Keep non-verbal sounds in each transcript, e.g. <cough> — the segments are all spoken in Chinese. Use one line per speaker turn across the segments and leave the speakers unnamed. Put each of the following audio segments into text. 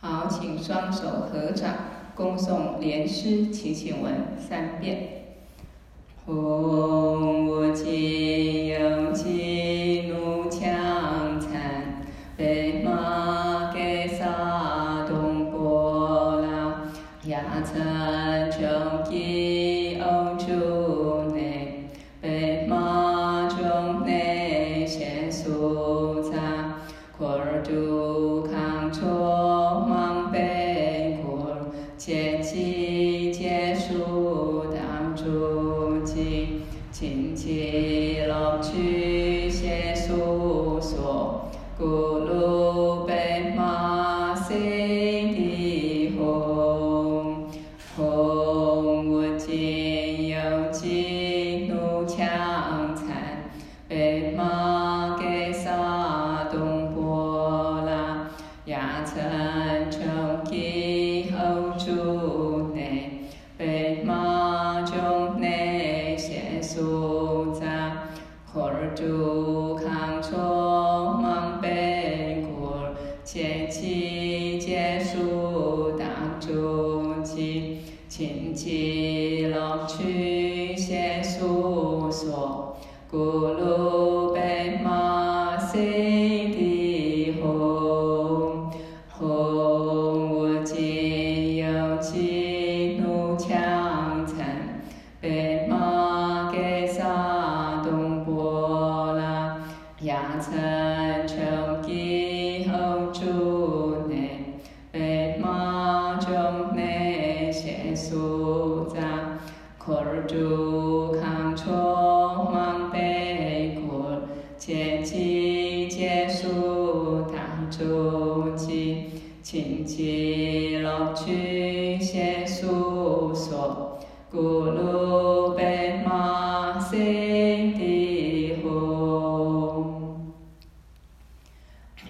好，请双手合掌，恭送莲师请请文三遍。嗡，我今有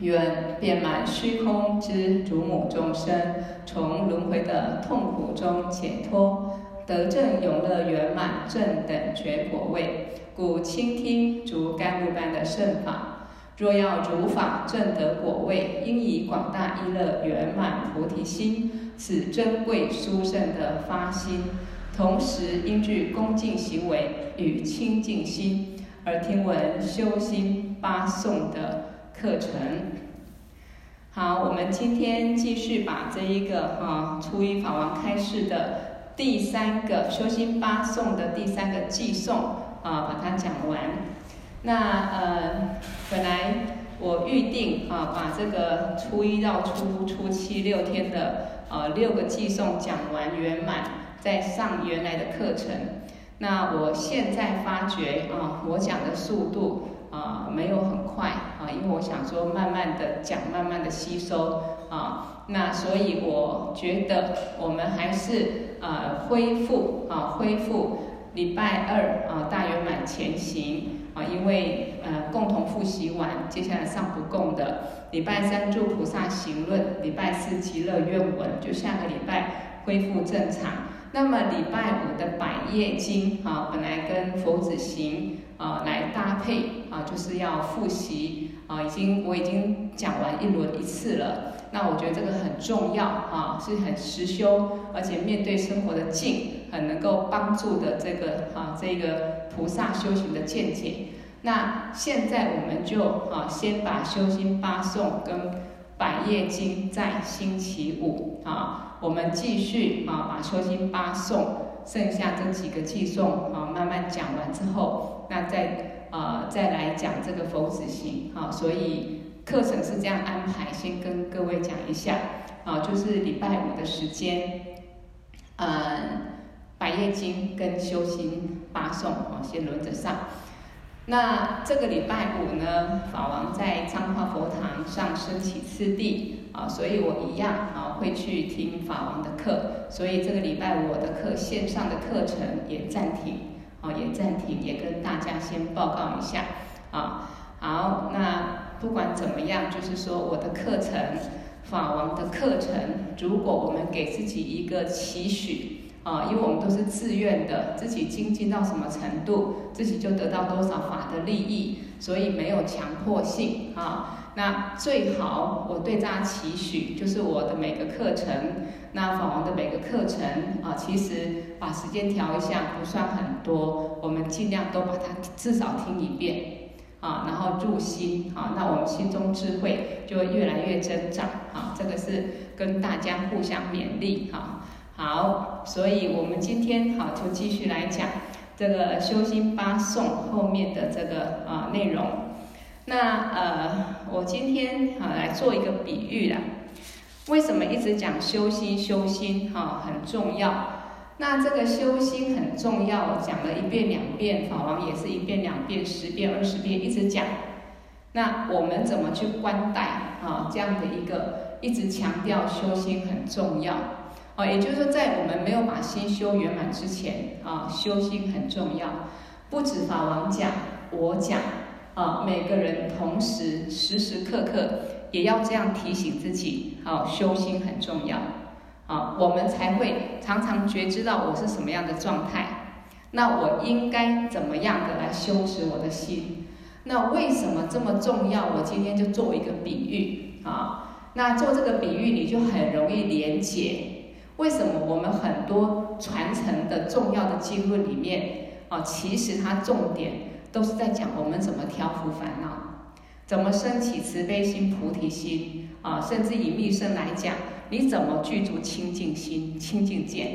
愿遍满虚空之诸母众生，从轮回的痛苦中解脱，得证永乐圆满正等觉果位，故倾听诸甘露般的圣法。若要如法证得果位，应以广大意乐圆满菩提心，此珍贵殊胜的发心。同时应具恭敬行为与清净心，而听闻修心八颂的课程。好，我们今天继续把这一个哈初一法王开示的第三个修心八颂的第三个偈颂啊，把它讲完。那呃，本来我预定啊，把这个初一到初初七六天的呃六个偈颂讲完圆满，在上原来的课程。那我现在发觉啊，我讲的速度啊没有很快啊，因为我想说慢慢的讲，慢慢的吸收啊。那所以我觉得我们还是呃恢复啊，恢复礼拜二啊大圆满前行。啊，因为呃共同复习完，接下来上不共的礼拜三祝菩萨行论，礼拜四极乐愿文，就下个礼拜恢复正常。那么礼拜五的百业经啊，本来跟佛子行啊来搭配啊，就是要复习啊，已经我已经讲完一轮一次了。那我觉得这个很重要啊，是很实修，而且面对生活的境，很能够帮助的这个啊这个菩萨修行的见解。那现在我们就啊先把修心八颂跟百业经在星期五啊，我们继续啊把修心八颂剩下这几个偈颂啊慢慢讲完之后，那再啊再来讲这个佛子行啊，所以。课程是这样安排，先跟各位讲一下，啊，就是礼拜五的时间，嗯，百业经跟修心八颂，啊，先轮着上。那这个礼拜五呢，法王在彰化佛堂上升起次第，啊，所以我一样啊会去听法王的课，所以这个礼拜我的课线上的课程也暂停，啊，也暂停，也跟大家先报告一下，啊，好，那。不管怎么样，就是说我的课程，法王的课程，如果我们给自己一个期许啊，因为我们都是自愿的，自己精进到什么程度，自己就得到多少法的利益，所以没有强迫性啊。那最好我对大家期许，就是我的每个课程，那法王的每个课程啊，其实把时间调一下不算很多，我们尽量都把它至少听一遍啊，然后入心啊，那我们心中智慧就会越来越增长啊。这个是跟大家互相勉励哈。好，所以我们今天好就继续来讲这个修心八颂后面的这个啊内容。那呃，我今天啊来做一个比喻啦。为什么一直讲修心修心哈很重要？那这个修心很重要，讲了一遍两遍，法王也是一遍两遍十遍二十遍一直讲。那我们怎么去观待啊这样的一个一直强调修心很重要啊？也就是说，在我们没有把心修圆满之前啊，修心很重要。不止法王讲，我讲。啊，每个人同时时时刻刻也要这样提醒自己，啊，修心很重要，啊，我们才会常常觉知到我是什么样的状态，那我应该怎么样的来修持我的心？那为什么这么重要？我今天就做一个比喻，啊，那做这个比喻你就很容易连结，为什么我们很多传承的重要的经论里面，啊，其实它重点。都是在讲我们怎么调伏烦恼，怎么升起慈悲心、菩提心啊，甚至以密乘来讲，你怎么具足清净心、清净见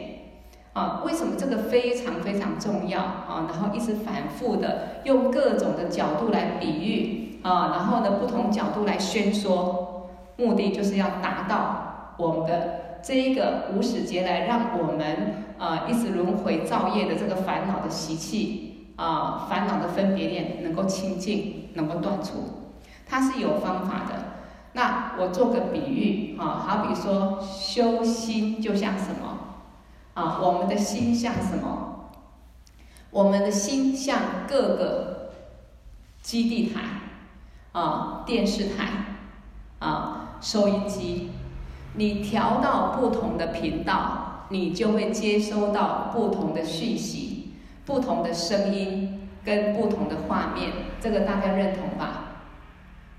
啊？为什么这个非常非常重要啊？然后一直反复的用各种的角度来比喻啊，然后呢，不同角度来宣说，目的就是要达到我们的这一个无始劫来让我们啊一直轮回造业的这个烦恼的习气。啊，烦恼的分别念能够清净，能够断除，它是有方法的。那我做个比喻啊，好比说修心就像什么？啊，我们的心像什么？我们的心像各个基地台，啊，电视台，啊，收音机，你调到不同的频道，你就会接收到不同的讯息。不同的声音跟不同的画面，这个大家认同吧？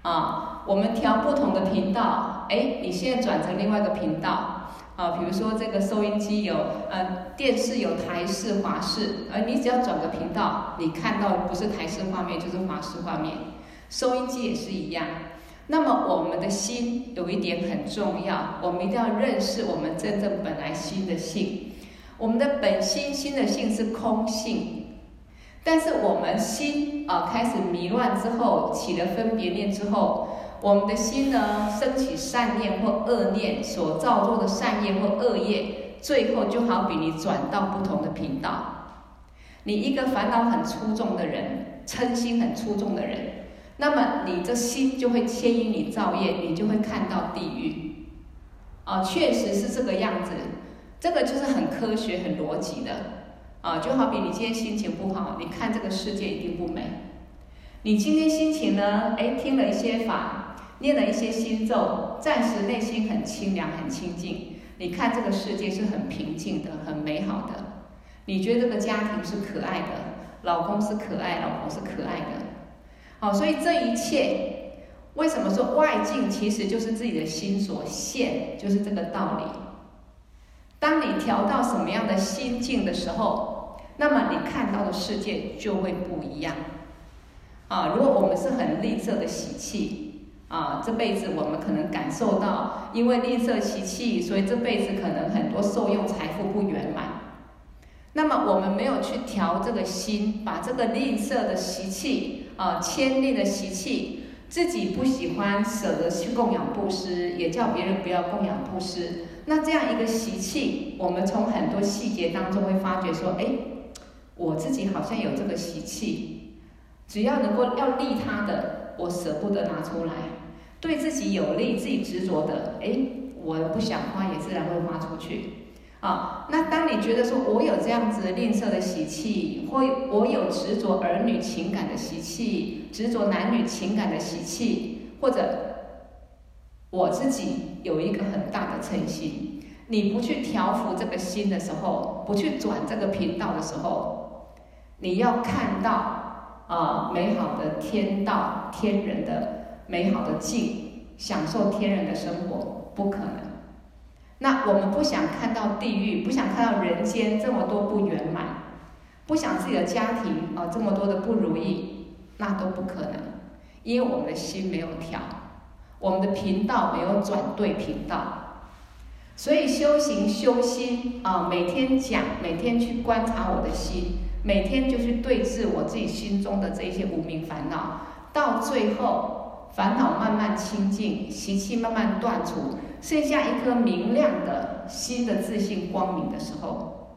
啊，我们调不同的频道，哎，你现在转成另外一个频道，啊，比如说这个收音机有，呃，电视有台式、华式，而你只要转个频道，你看到不是台式画面就是华式画面，收音机也是一样。那么我们的心有一点很重要，我们一定要认识我们真正本来心的性。我们的本心心的性是空性，但是我们心啊开始迷乱之后，起了分别念之后，我们的心呢升起善念或恶念，所造作的善业或恶业，最后就好比你转到不同的频道。你一个烦恼很出众的人，嗔心很出众的人，那么你这心就会牵引你造业，你就会看到地狱。啊，确实是这个样子。这个就是很科学、很逻辑的，啊，就好比你今天心情不好，你看这个世界一定不美。你今天心情呢？哎，听了一些法，念了一些心咒，暂时内心很清凉、很清净。你看这个世界是很平静的、很美好的。你觉得这个家庭是可爱的，老公是可爱，老婆是可爱的。好，所以这一切，为什么说外境其实就是自己的心所现，就是这个道理。当你调到什么样的心境的时候，那么你看到的世界就会不一样。啊，如果我们是很吝啬的习气，啊，这辈子我们可能感受到，因为吝啬习气，所以这辈子可能很多受用财富不圆满。那么我们没有去调这个心，把这个吝啬的习气，啊，慳吝的习气，自己不喜欢舍得去供养布施，也叫别人不要供养布施。那这样一个习气，我们从很多细节当中会发觉说，哎，我自己好像有这个习气，只要能够要利他的，我舍不得拿出来；对自己有利、自己执着的，哎，我不想花，也自然会花出去。啊，那当你觉得说我有这样子吝啬的习气，或我有执着儿女情感的习气，执着男女情感的习气，或者。我自己有一个很大的嗔心，你不去调伏这个心的时候，不去转这个频道的时候，你要看到啊、美好的天道、天人的美好的境，享受天人的生活，不可能。那我们不想看到地狱，不想看到人间这么多不圆满，不想自己的家庭啊这么多的不如意，那都不可能，因为我们的心没有调，我们的频道没有转对频道。所以修行修心啊，每天讲，每天去观察我的心，每天就去对治我自己心中的这些无名烦恼，到最后烦恼慢慢清净，习气慢慢断除。剩下一颗明亮的心的自信光明的时候，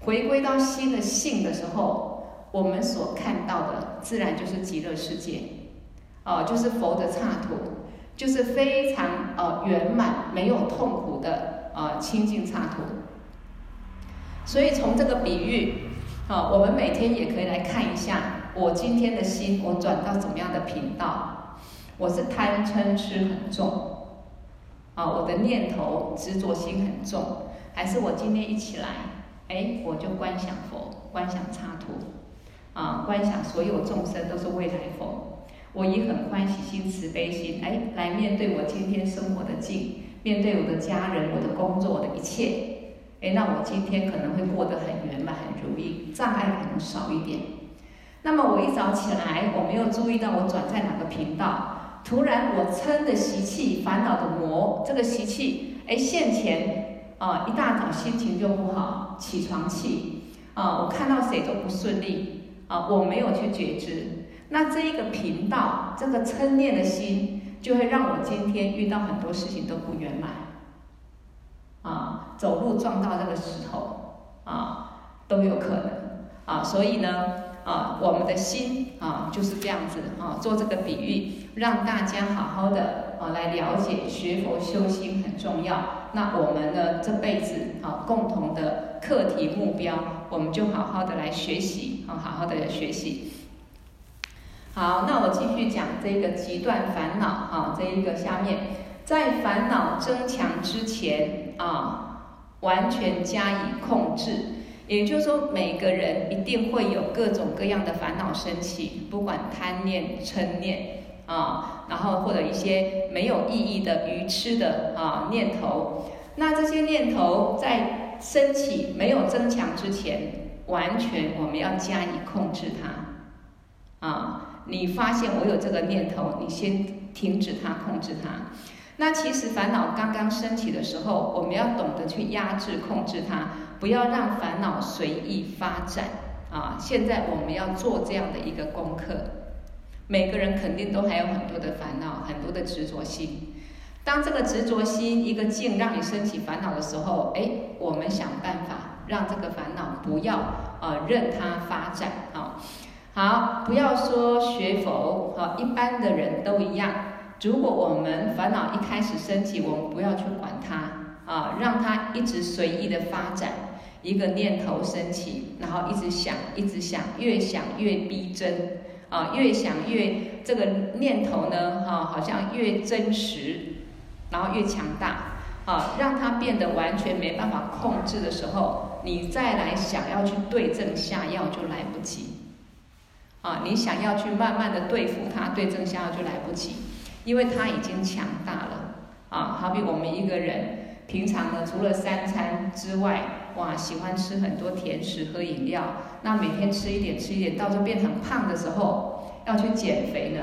回归到新的性的时候，我们所看到的自然就是极乐世界，哦，就是佛的刹土，就是非常呃圆满、没有痛苦的呃清净刹土。所以从这个比喻，啊，我们每天也可以来看一下，我今天的心我转到怎么样的频道？我是贪嗔痴很重。啊，我的念头执着心很重，还是我今天一起来，哎，我就观想佛，观想插图，啊，观想所有众生都是未来佛，我以很欢喜心、慈悲心，哎，来面对我今天生活的境，面对我的家人、我的工作、我的一切，哎，那我今天可能会过得很圆满、很如意，障碍可能少一点。那么我一早起来，我没有注意到我转在哪个频道。突然，我嗔的习气、烦恼的魔，这个习气，哎，现前啊，一大早心情就不好，起床气啊，我看到谁都不顺利啊，我没有去觉知，那这一个频道，这个嗔念的心，就会让我今天遇到很多事情都不圆满啊，走路撞到这个石头啊，都有可能啊，所以呢。啊，我们的心啊就是这样子啊，做这个比喻，让大家好好的啊来了解学佛修心很重要。那我们呢这辈子啊共同的课题目标，我们就好好的来学习啊，好好的来学习。好，那我继续讲这个极端烦恼啊，这一个下面，在烦恼增强之前啊，完全加以控制。也就是说，每个人一定会有各种各样的烦恼升起，不管贪念、嗔念啊，然后或者一些没有意义的愚痴的啊念头。那这些念头在升起没有增强之前，完全我们要加以控制它。啊，你发现我有这个念头，你先停止它，控制它。那其实烦恼刚刚升起的时候，我们要懂得去压制、控制它。不要让烦恼随意发展啊！现在我们要做这样的一个功课。每个人肯定都还有很多的烦恼，很多的执着心。当这个执着心一个劲让你升起烦恼的时候，哎，我们想办法让这个烦恼不要啊任它发展啊。好，不要说学佛啊，一般的人都一样。如果我们烦恼一开始升起，我们不要去管它。啊，让它一直随意的发展，一个念头升起，然后一直想，一直想，越想越逼真，啊，越想越这个念头呢，哈、啊，好像越真实，然后越强大，啊，让它变得完全没办法控制的时候，你再来想要去对症下药就来不及，啊，你想要去慢慢的对付它，对症下药就来不及，因为它已经强大了，啊，好比我们一个人。平常呢，除了三餐之外，哇，喜欢吃很多甜食、喝饮料。那每天吃一点、吃一点，到时候变成胖的时候，要去减肥呢，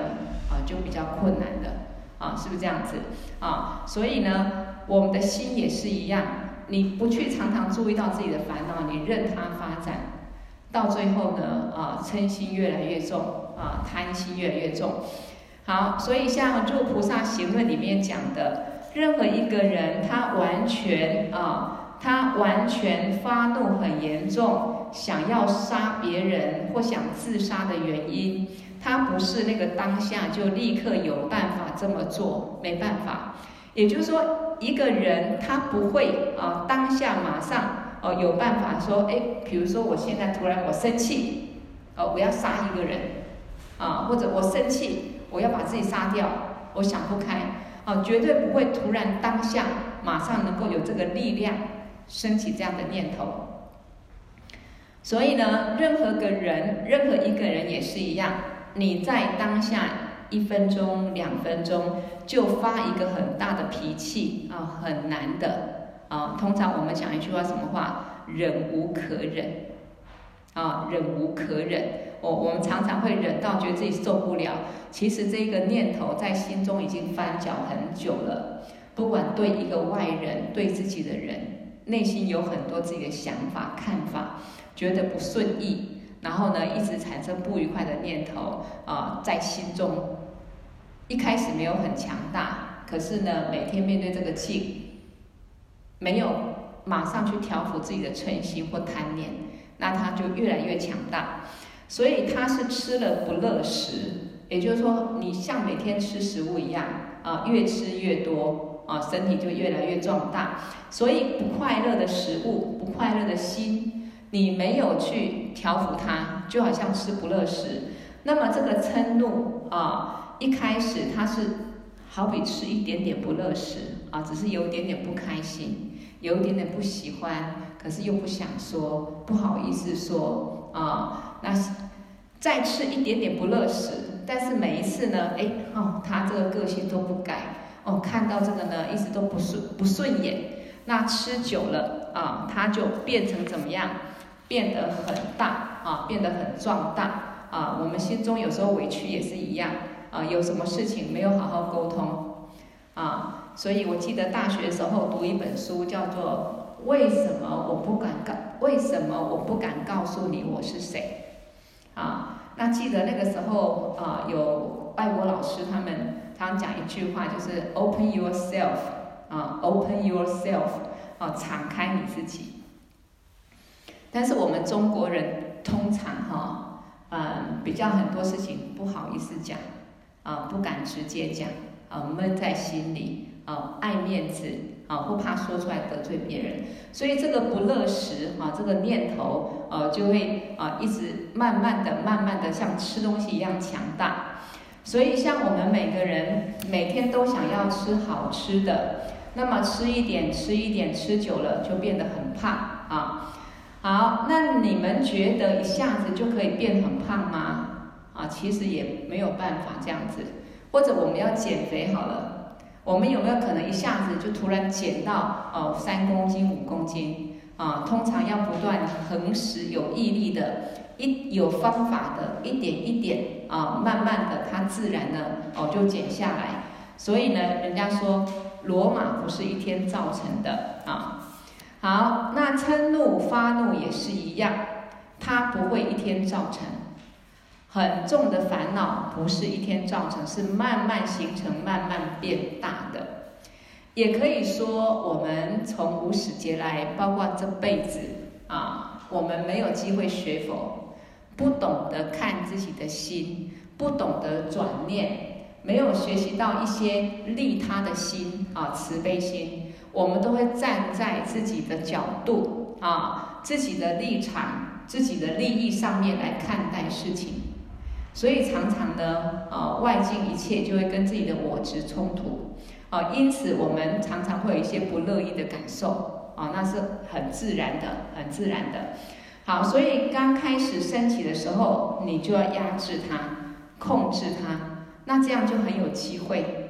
啊，就比较困难的，啊，是不是这样子？啊，所以呢，我们的心也是一样，你不去常常注意到自己的烦恼，你任它发展，到最后呢，啊，嗔心越来越重，啊，贪心越来越重。好，所以像《入菩萨行论》里面讲的。任何一个人，他完全啊，他完全发怒很严重，想要杀别人或想自杀的原因，他不是那个当下就立刻有办法这么做，没办法。也就是说，一个人他不会啊，当下马上哦有办法说，哎，比如说我现在突然我生气，哦，我要杀一个人，啊，或者我生气，我要把自己杀掉，我想不开。哦，绝对不会突然当下马上能够有这个力量升起这样的念头。所以呢，任何个人，任何一个人也是一样，你在当下一分钟、两分钟就发一个很大的脾气啊，很难的啊。通常我们讲一句话，什么话？忍无可忍啊，忍无可忍。我、我们常常会忍到觉得自己受不了，其实这个念头在心中已经翻搅很久了。不管对一个外人，对自己的人，内心有很多自己的想法、看法，觉得不顺意，然后呢，一直产生不愉快的念头啊、在心中。一开始没有很强大，可是呢，每天面对这个气，没有马上去调伏自己的嗔心或贪念，那他就越来越强大。所以他是吃了不乐食，也就是说，你像每天吃食物一样啊，越吃越多啊，身体就越来越壮大。所以不快乐的食物，不快乐的心，你没有去调伏它，就好像吃不乐食。那么这个嗔怒啊。一开始他是好比吃一点点不乐食啊，只是有一点点不开心，有一点点不喜欢，可是又不想说，不好意思说啊。那再吃一点点不乐食，但是每一次呢，哎哦，他这个个性都不改哦，看到这个呢，一直都不顺不顺眼。那吃久了啊，他就变成怎么样？变得很大啊，变得很壮大啊。我们心中有时候委屈也是一样。啊，有什么事情没有好好沟通，啊，所以我记得大学时候读一本书，叫做《为什么我不敢告为什么我不敢告诉你我是谁》，啊，那记得那个时候啊，有外国老师他们常讲一句话，就是 “open yourself”，啊，“open yourself”，啊，敞开你自己。但是我们中国人通常哈，嗯，比较很多事情不好意思讲。啊，不敢直接讲，啊，闷在心里，啊，爱面子，啊，不怕说出来得罪别人，所以这个不乐食，啊，这个念头，呃，就会啊，一直慢慢的、慢慢的像吃东西一样强大。所以像我们每个人每天都想要吃好吃的，那么吃一点、吃一点，吃久了就变得很胖啊。好，那你们觉得一下子就可以变很胖吗？啊，其实也没有办法这样子，或者我们要减肥好了，我们有没有可能一下子就突然减到哦三公斤五公斤？啊，通常要不断恒时有毅力的，一有方法的，一点一点啊，慢慢的它自然呢哦就减下来。所以呢，人家说罗马不是一天造成的啊。好，那嗔怒发怒也是一样，它不会一天造成。很重的烦恼不是一天造成，是慢慢形成、慢慢变大的。也可以说，我们从无始劫来，包括这辈子啊，我们没有机会学佛，不懂得看自己的心，不懂得转念，没有学习到一些利他的心啊，慈悲心，我们都会站在自己的角度啊、自己的立场、自己的利益上面来看待事情。所以常常呢，啊，外境一切就会跟自己的我执冲突，啊，因此我们常常会有一些不乐意的感受，啊，那是很自然的，很自然的。好，所以刚开始升起的时候，你就要压制它，控制它，那这样就很有机会。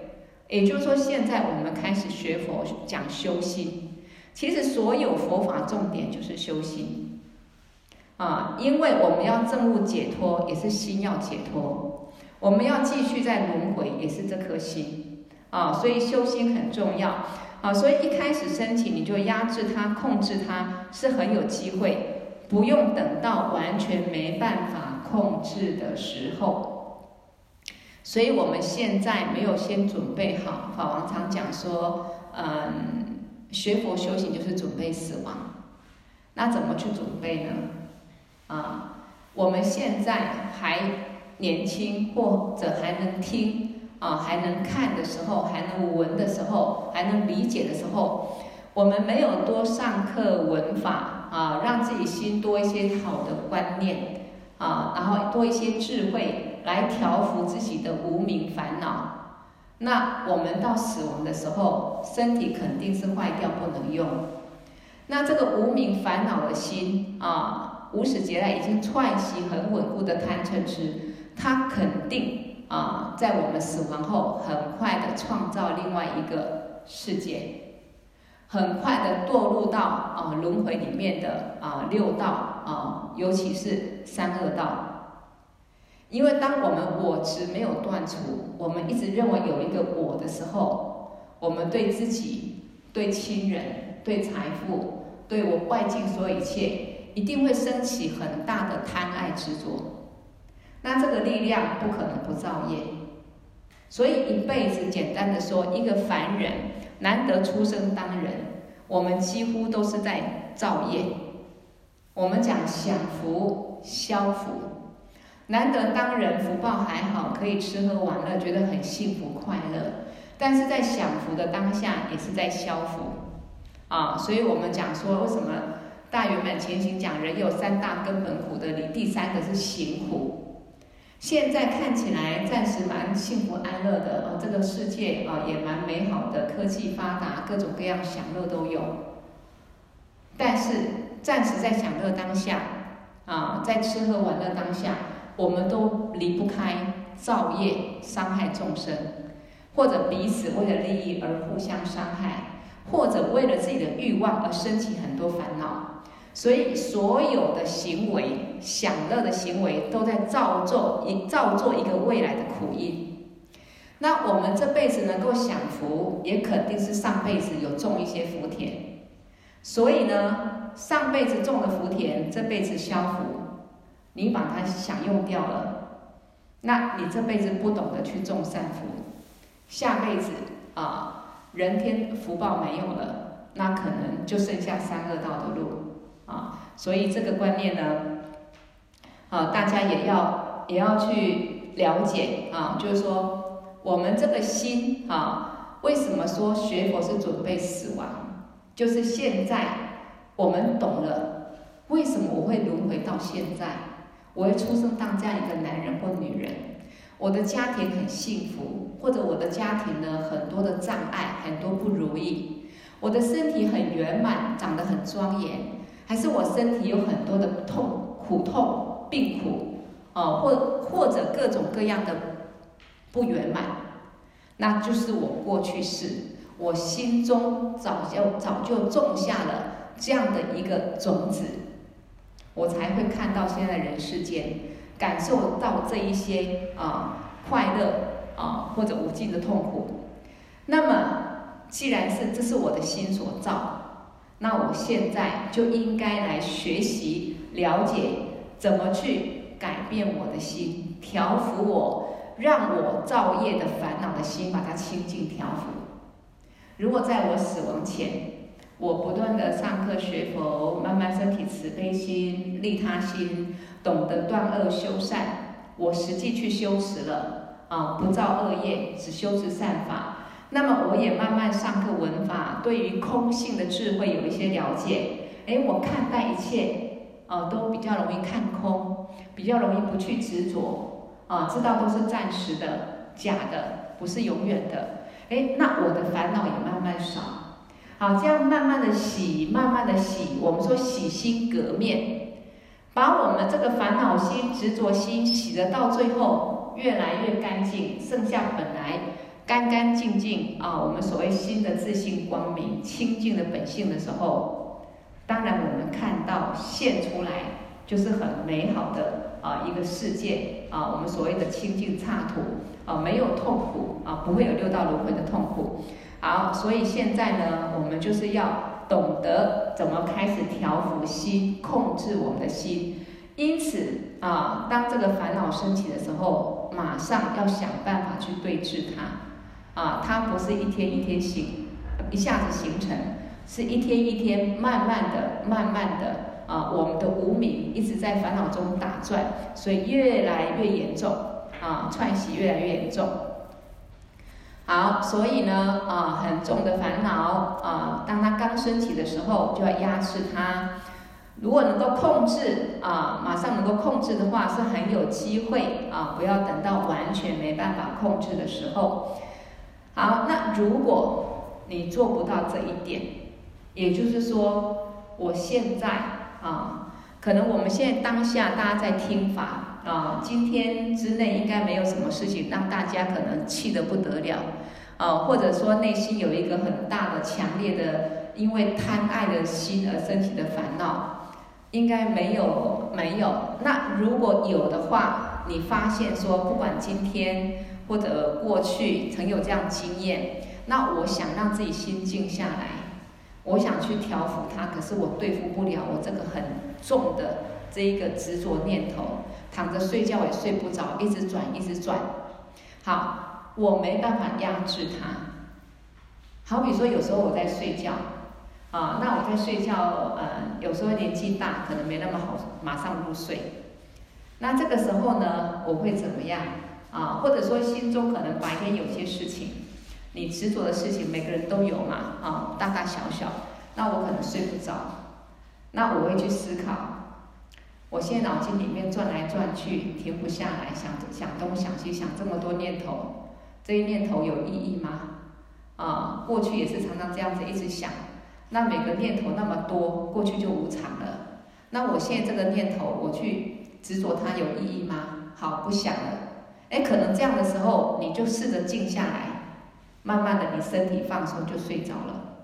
也就是说，现在我们开始学佛讲修心，其实所有佛法重点就是修心。啊，因为我们要证悟解脱，也是心要解脱；我们要继续在轮回，也是这颗心。啊，所以修心很重要。啊，所以一开始升起，你就压制它、控制它，是很有机会。不用等到完全没办法控制的时候。所以我们现在没有先准备好。法王常讲说，嗯，学佛修行就是准备死亡。那怎么去准备呢？啊，我们现在还年轻，或者还能听啊，还能看的时候，还能闻的时候，还能理解的时候，我们没有多上课闻法啊，让自己心多一些好的观念啊，然后多一些智慧来调伏自己的无名烦恼。那我们到死亡的时候，身体肯定是坏掉不能用。那这个无名烦恼的心啊。无始劫来已经串习很稳固的贪嗔痴，他肯定啊，在我们死亡后，很快的创造另外一个世界，很快的堕入到啊轮回里面的啊六道啊，尤其是三恶道。因为当我们我执没有断除，我们一直认为有一个我的时候，我们对自己、对亲人、对财富、对我外境所有一切，一定会升起很大的贪爱执着。那这个力量不可能不造业，所以一辈子简单的说，一个凡人难得出生当人，我们几乎都是在造业。我们讲享福消福。难得当人福报还好，可以吃喝玩乐，觉得很幸福快乐。但是在享福的当下，也是在消福啊。所以我们讲说，为什么大圆满前行讲人有三大根本苦的里，第三个是行苦。现在看起来暂时蛮幸福安乐的，啊，这个世界啊也蛮美好的，科技发达，各种各样享乐都有。但是暂时在享乐当下啊，在吃喝玩乐当下。我们都离不开造业，伤害众生，或者彼此为了利益而互相伤害，或者为了自己的欲望而升起很多烦恼。所以所有的行为，享乐的行为，都在造作一造作一个未来的苦因。那我们这辈子能够享福，也肯定是上辈子有种一些福田。所以呢，上辈子种的福田，这辈子消福。你把它享用掉了，那你这辈子不懂得去种善福，下辈子啊，人天福报没有了，那可能就剩下三恶道的路啊。所以这个观念呢，啊，大家也要也要去了解啊，就是说我们这个心啊，为什么说学佛是准备死亡？就是现在我们懂了，为什么我会轮回到现在？我会出生当这样一个男人或女人，我的家庭很幸福，或者我的家庭呢，很多的障碍，很多不如意，我的身体很圆满，长得很庄严，还是我身体有很多的痛、苦痛、病苦，啊，或或者各种各样的不圆满，那就是我过去世，我心中早就早就种下了这样的一个种子。我才会看到现在人世间，感受到这一些啊快乐啊或者无尽的痛苦。那么，既然是这是我的心所造，那我现在就应该来学习了解怎么去改变我的心，调伏我，让我造业的烦恼的心把它清净调伏。如果在我死亡前，我不断的上课学佛，慢慢升起慈悲心、利他心，懂得断恶修善。我实际去修持了啊，不造恶业，只修持善法。那么我也慢慢上课闻法，对于空性的智慧有一些了解。哎，我看待一切啊，都比较容易看空，比较容易不去执着啊，知道都是暂时的、假的，不是永远的。哎，那我的烦恼也慢慢少。好，这样慢慢的洗，慢慢的洗。我们说洗心革面，把我们这个烦恼心、执着心洗得到最后越来越干净，剩下本来干干净净啊，我们所谓心的自信光明、清净的本性的时候，当然我们看到现出来就是很美好的啊一个世界啊，我们所谓的清净刹土啊，没有痛苦啊，不会有六道轮回的痛苦。好，所以现在呢，我们就是要懂得怎么开始调伏心，控制我们的心。因此啊，当这个烦恼升起的时候，马上要想办法去对治它。啊，它不是一天一天形，一下子形成，是一天一天慢慢的、慢慢的啊，我们的无明一直在烦恼中打转，所以越来越严重啊，串习越来越严重。好，所以呢，啊，很重的烦恼啊，当它刚升起的时候，就要压制它。如果能够控制啊，马上能够控制的话，是很有机会啊。不要等到完全没办法控制的时候。好，那如果你做不到这一点，也就是说，我现在啊，可能我们现在当下大家在听法，啊，今天之内应该没有什么事情让大家可能气得不得了，啊，或者说内心有一个很大的、强烈的，因为贪爱的心而升起的烦恼，应该没有，没有。那如果有的话，你发现说，不管今天或者过去曾有这样经验，那我想让自己心静下来，我想去调伏它，可是我对付不了我这个很重的这一个执着念头，躺着睡觉也睡不着，一直转，一直转。好，我没办法压制它。好比说，有时候我在睡觉。啊，那我在睡觉，呃，有时候年纪大，可能没那么好马上入睡。那这个时候呢，我会怎么样？啊，或者说心中可能白天有些事情，你执着的事情，每个人都有嘛，啊，大大小小。那我可能睡不着，那我会去思考，我现在脑筋里面转来转去，停不下来，想想东想西，想这么多念头，这一念头有意义吗？啊，过去也是常常这样子一直想。那每个念头那么多，过去就无常了。那我现在这个念头，我去执着它有意义吗？好，不想了。哎，可能这样的时候，你就试着静下来，慢慢的你身体放松就睡着了。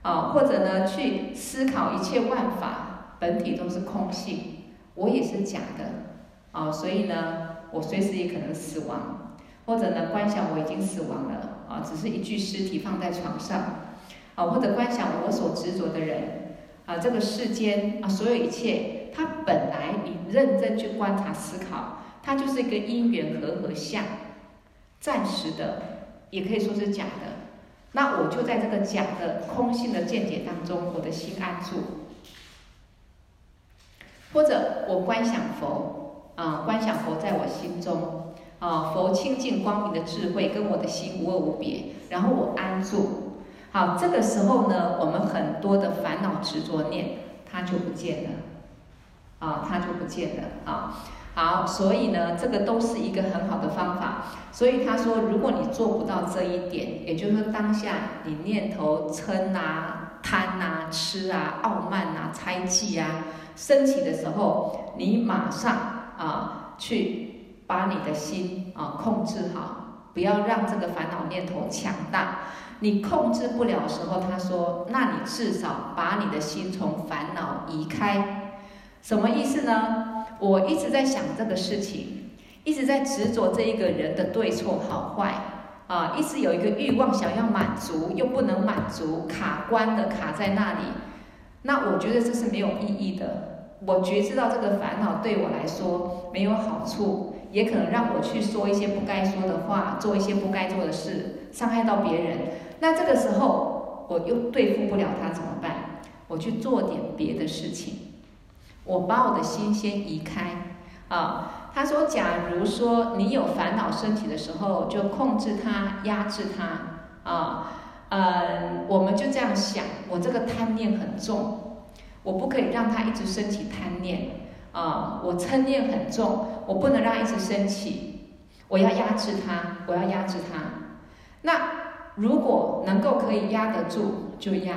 啊，或者呢，去思考一切万法本体都是空性，我也是假的。啊，所以呢，我随时也可能死亡。或者呢，观想我已经死亡了，啊，只是一具尸体放在床上。啊，或者观想我所执着的人，啊，这个世间啊，所有一切，它本来你认真去观察思考，它就是一个因缘和合相，暂时的，也可以说是假的。那我就在这个假的空性的见解当中，我的心安住。或者我观想佛，啊，观想佛在我心中，啊，佛清净光明的智慧跟我的心无二无别，然后我安住。好，这个时候呢，我们很多的烦恼执着念，它就不见了，啊，它就不见了，啊，好，所以呢，这个都是一个很好的方法。所以他说，如果你做不到这一点，也就是说当下你念头嗔啊、贪啊、痴啊、傲慢啊、猜忌啊升起的时候，你马上啊去把你的心啊控制好，不要让这个烦恼念头强大。你控制不了的时候，他说：“那你至少把你的心从烦恼移开。”什么意思呢？我一直在想这个事情，一直在执着这一个人的对错好坏啊，一直有一个欲望想要满足，又不能满足，卡关的卡在那里。那我觉得这是没有意义的。我觉知道这个烦恼对我来说没有好处，也可能让我去说一些不该说的话，做一些不该做的事，伤害到别人。那这个时候，我又对付不了他怎么办？我去做点别的事情，我把我的心先移开啊。他说，假如说你有烦恼身体的时候，就控制它，压制它啊。嗯，我们就这样想，我这个贪念很重，我不可以让它一直升起贪念啊。我嗔念很重，我不能让它一直升起，我要压制它，我要压制它。那。如果能够可以压得住，就压，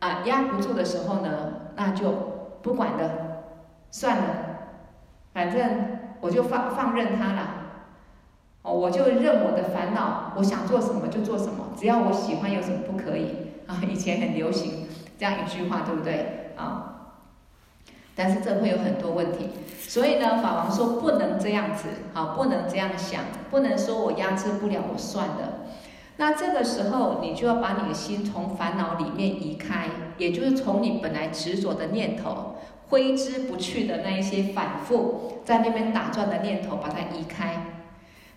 啊，压不住的时候呢，那就不管了，算了，反正我就放放任它了，哦，我就任我的烦恼，我想做什么就做什么，只要我喜欢，有什么不可以？<laughs> 啊，以前很流行这样一句话，对不对？啊，但是这会有很多问题，所以呢，法王说不能这样子，啊，不能这样想，不能说我压制不了，我算了。那这个时候，你就要把你的心从烦恼里面移开，也就是从你本来执着的念头、挥之不去的那一些反复在那边打转的念头，把它移开。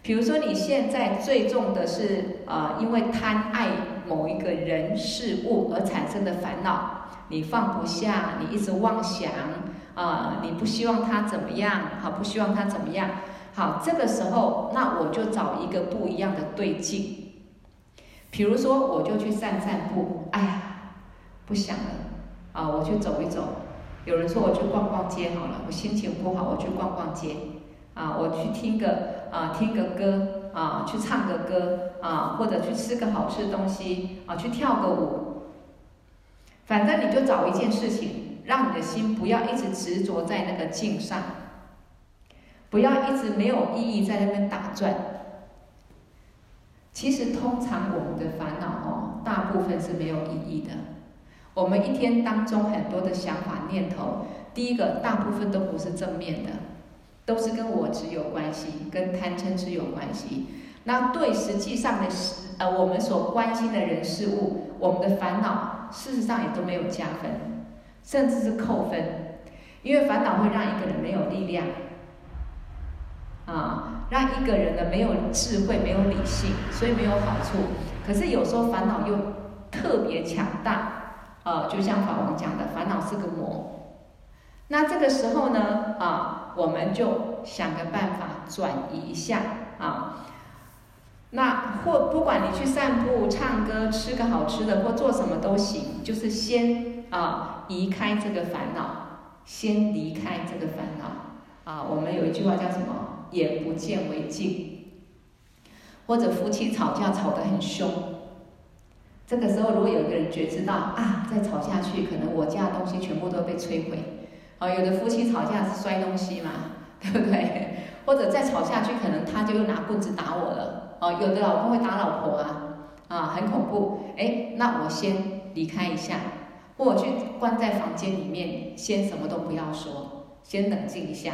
比如说，你现在最重的是啊、呃，因为贪爱某一个人事物而产生的烦恼，你放不下，你一直妄想啊、呃，你不希望他怎么样，好，不希望他怎么样，好，这个时候，那我就找一个不一样的对境。比如说，我就去散散步，哎呀，不想了，啊，我去走一走。有人说我去逛逛街好了，我心情不好，我去逛逛街，啊，我去听个啊听个歌，啊，去唱个歌，啊，或者去吃个好吃的东西，啊，去跳个舞。反正你就找一件事情，让你的心不要一直执着在那个境上，不要一直没有意义在那边打转。其实通常我们的烦恼哦，大部分是没有意义的。我们一天当中很多的想法念头，第一个大部分都不是正面的，都是跟我执有关系，跟贪嗔痴有关系。那对实际上的事，呃，我们所关心的人事物，我们的烦恼，事实上也都没有加分，甚至是扣分，因为烦恼会让一个人没有力量，啊，让一个人呢没有智慧，没有理性，所以没有好处。可是有时候烦恼又特别强大。呃，就像法王讲的，烦恼是个魔。那这个时候呢，啊，我们就想个办法转移一下啊。那或不管你去散步、唱歌、吃个好吃的，或做什么都行，就是先啊移开这个烦恼，先离开这个烦恼。啊，我们有一句话叫什么？眼不见为净。或者夫妻吵架吵得很凶。这个时候，如果有一个人觉知到啊，再吵下去，可能我家的东西全部都被摧毁。啊，有的夫妻吵架是摔东西嘛，对不对？或者再吵下去，可能他就又拿棍子打我了。哦，有的老公会打老婆啊，啊，很恐怖。哎，那我先离开一下，或我去关在房间里面，先什么都不要说，先冷静一下。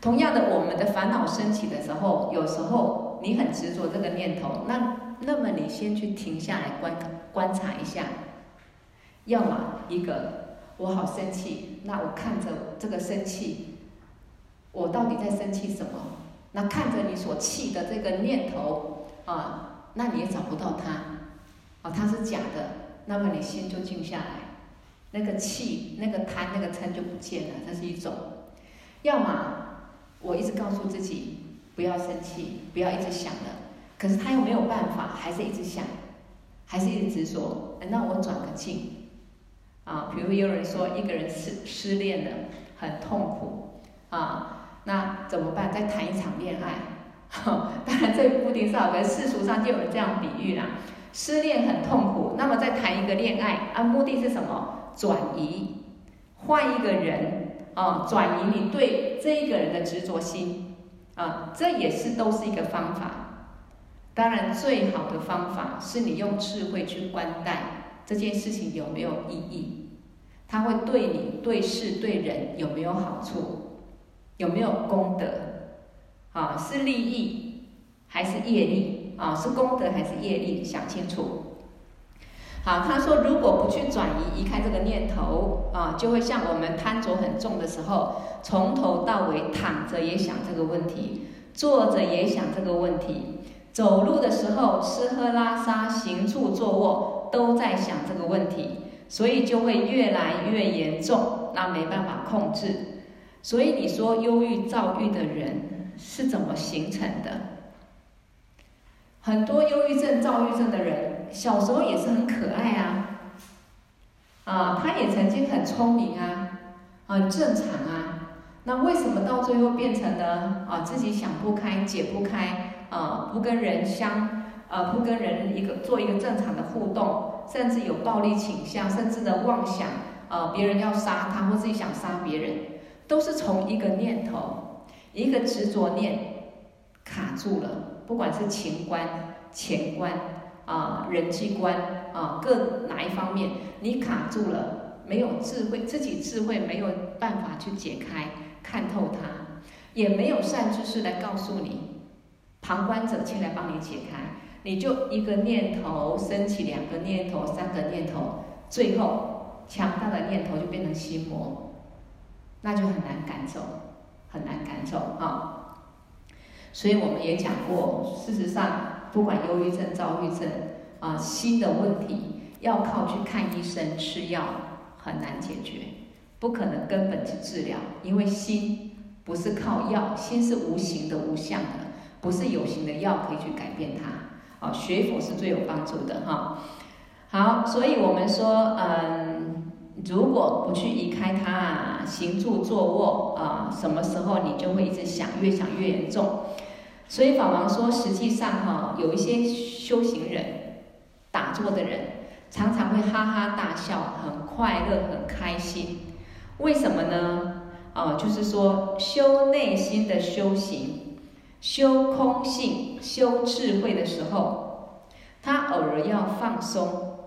同样的，我们的烦恼升起的时候，有时候你很执着这个念头，那。那么你先去停下来观观察一下，要么一个我好生气，那我看着这个生气，我到底在生气什么？那看着你所气的这个念头啊，那你也找不到它，啊，它是假的，那么你心就静下来，那个气、那个贪、那个嗔就不见了，这是一种。要么我一直告诉自己不要生气，不要一直想了。可是他又没有办法，还是一直想，还是一直执着。那我转个境，啊，比如有人说一个人失失恋了，很痛苦，啊，那怎么办？再谈一场恋爱。<laughs> 当然这不一定是好，可世俗上就有人这样比喻啦。失恋很痛苦，那么再谈一个恋爱，啊，目的是什么？转移，换一个人，啊，转移你对这一个人的执着心，啊，这也是都是一个方法。当然，最好的方法是你用智慧去观待这件事情有没有意义，它会对你、对事、对人有没有好处，有没有功德？啊，是利益还是业力？啊，是功德还是业力？想清楚。好，他说，如果不去转移、移开这个念头，啊，就会像我们贪着很重的时候，从头到尾躺着也想这个问题，坐着也想这个问题。走路的时候，吃喝拉撒、行住坐卧，都在想这个问题，所以就会越来越严重，那没办法控制。所以你说忧郁、躁郁的人是怎么形成的？很多忧郁症、躁郁症的人，小时候也是很可爱啊，啊，他也曾经很聪明啊，很正常啊，那为什么到最后变成了啊自己想不开、解不开？啊，不跟人相，呃，不跟人一个做一个正常的互动，甚至有暴力倾向，甚至的妄想，呃，别人要杀他或自己想杀别人，都是从一个念头，一个执着念卡住了。不管是情观、钱观啊、人际观啊、各哪一方面你卡住了，没有智慧，自己智慧没有办法去解开、看透它，也没有善知识来告诉你。旁观者进来帮你解开，你就一个念头升起，两个念头，三个念头，最后强大的念头就变成心魔，那就很难赶走，很难赶走啊。所以我们也讲过，事实上不管忧郁症、躁郁症啊，心的问题要靠去看医生、吃药很难解决，不可能根本去治疗，因为心不是靠药，心是无形的、无相的。不是有形的药可以去改变它，啊，学佛是最有帮助的哈。好，所以我们说，嗯，如果不去移开它，行住坐卧啊，什么时候你就会一直想，越想越严重。所以法王说，实际上哈，有一些修行人、打坐的人，常常会哈哈大笑，很快乐，很开心。为什么呢？啊，就是说修内心的修行，修空性、修智慧的时候，他偶尔要放松，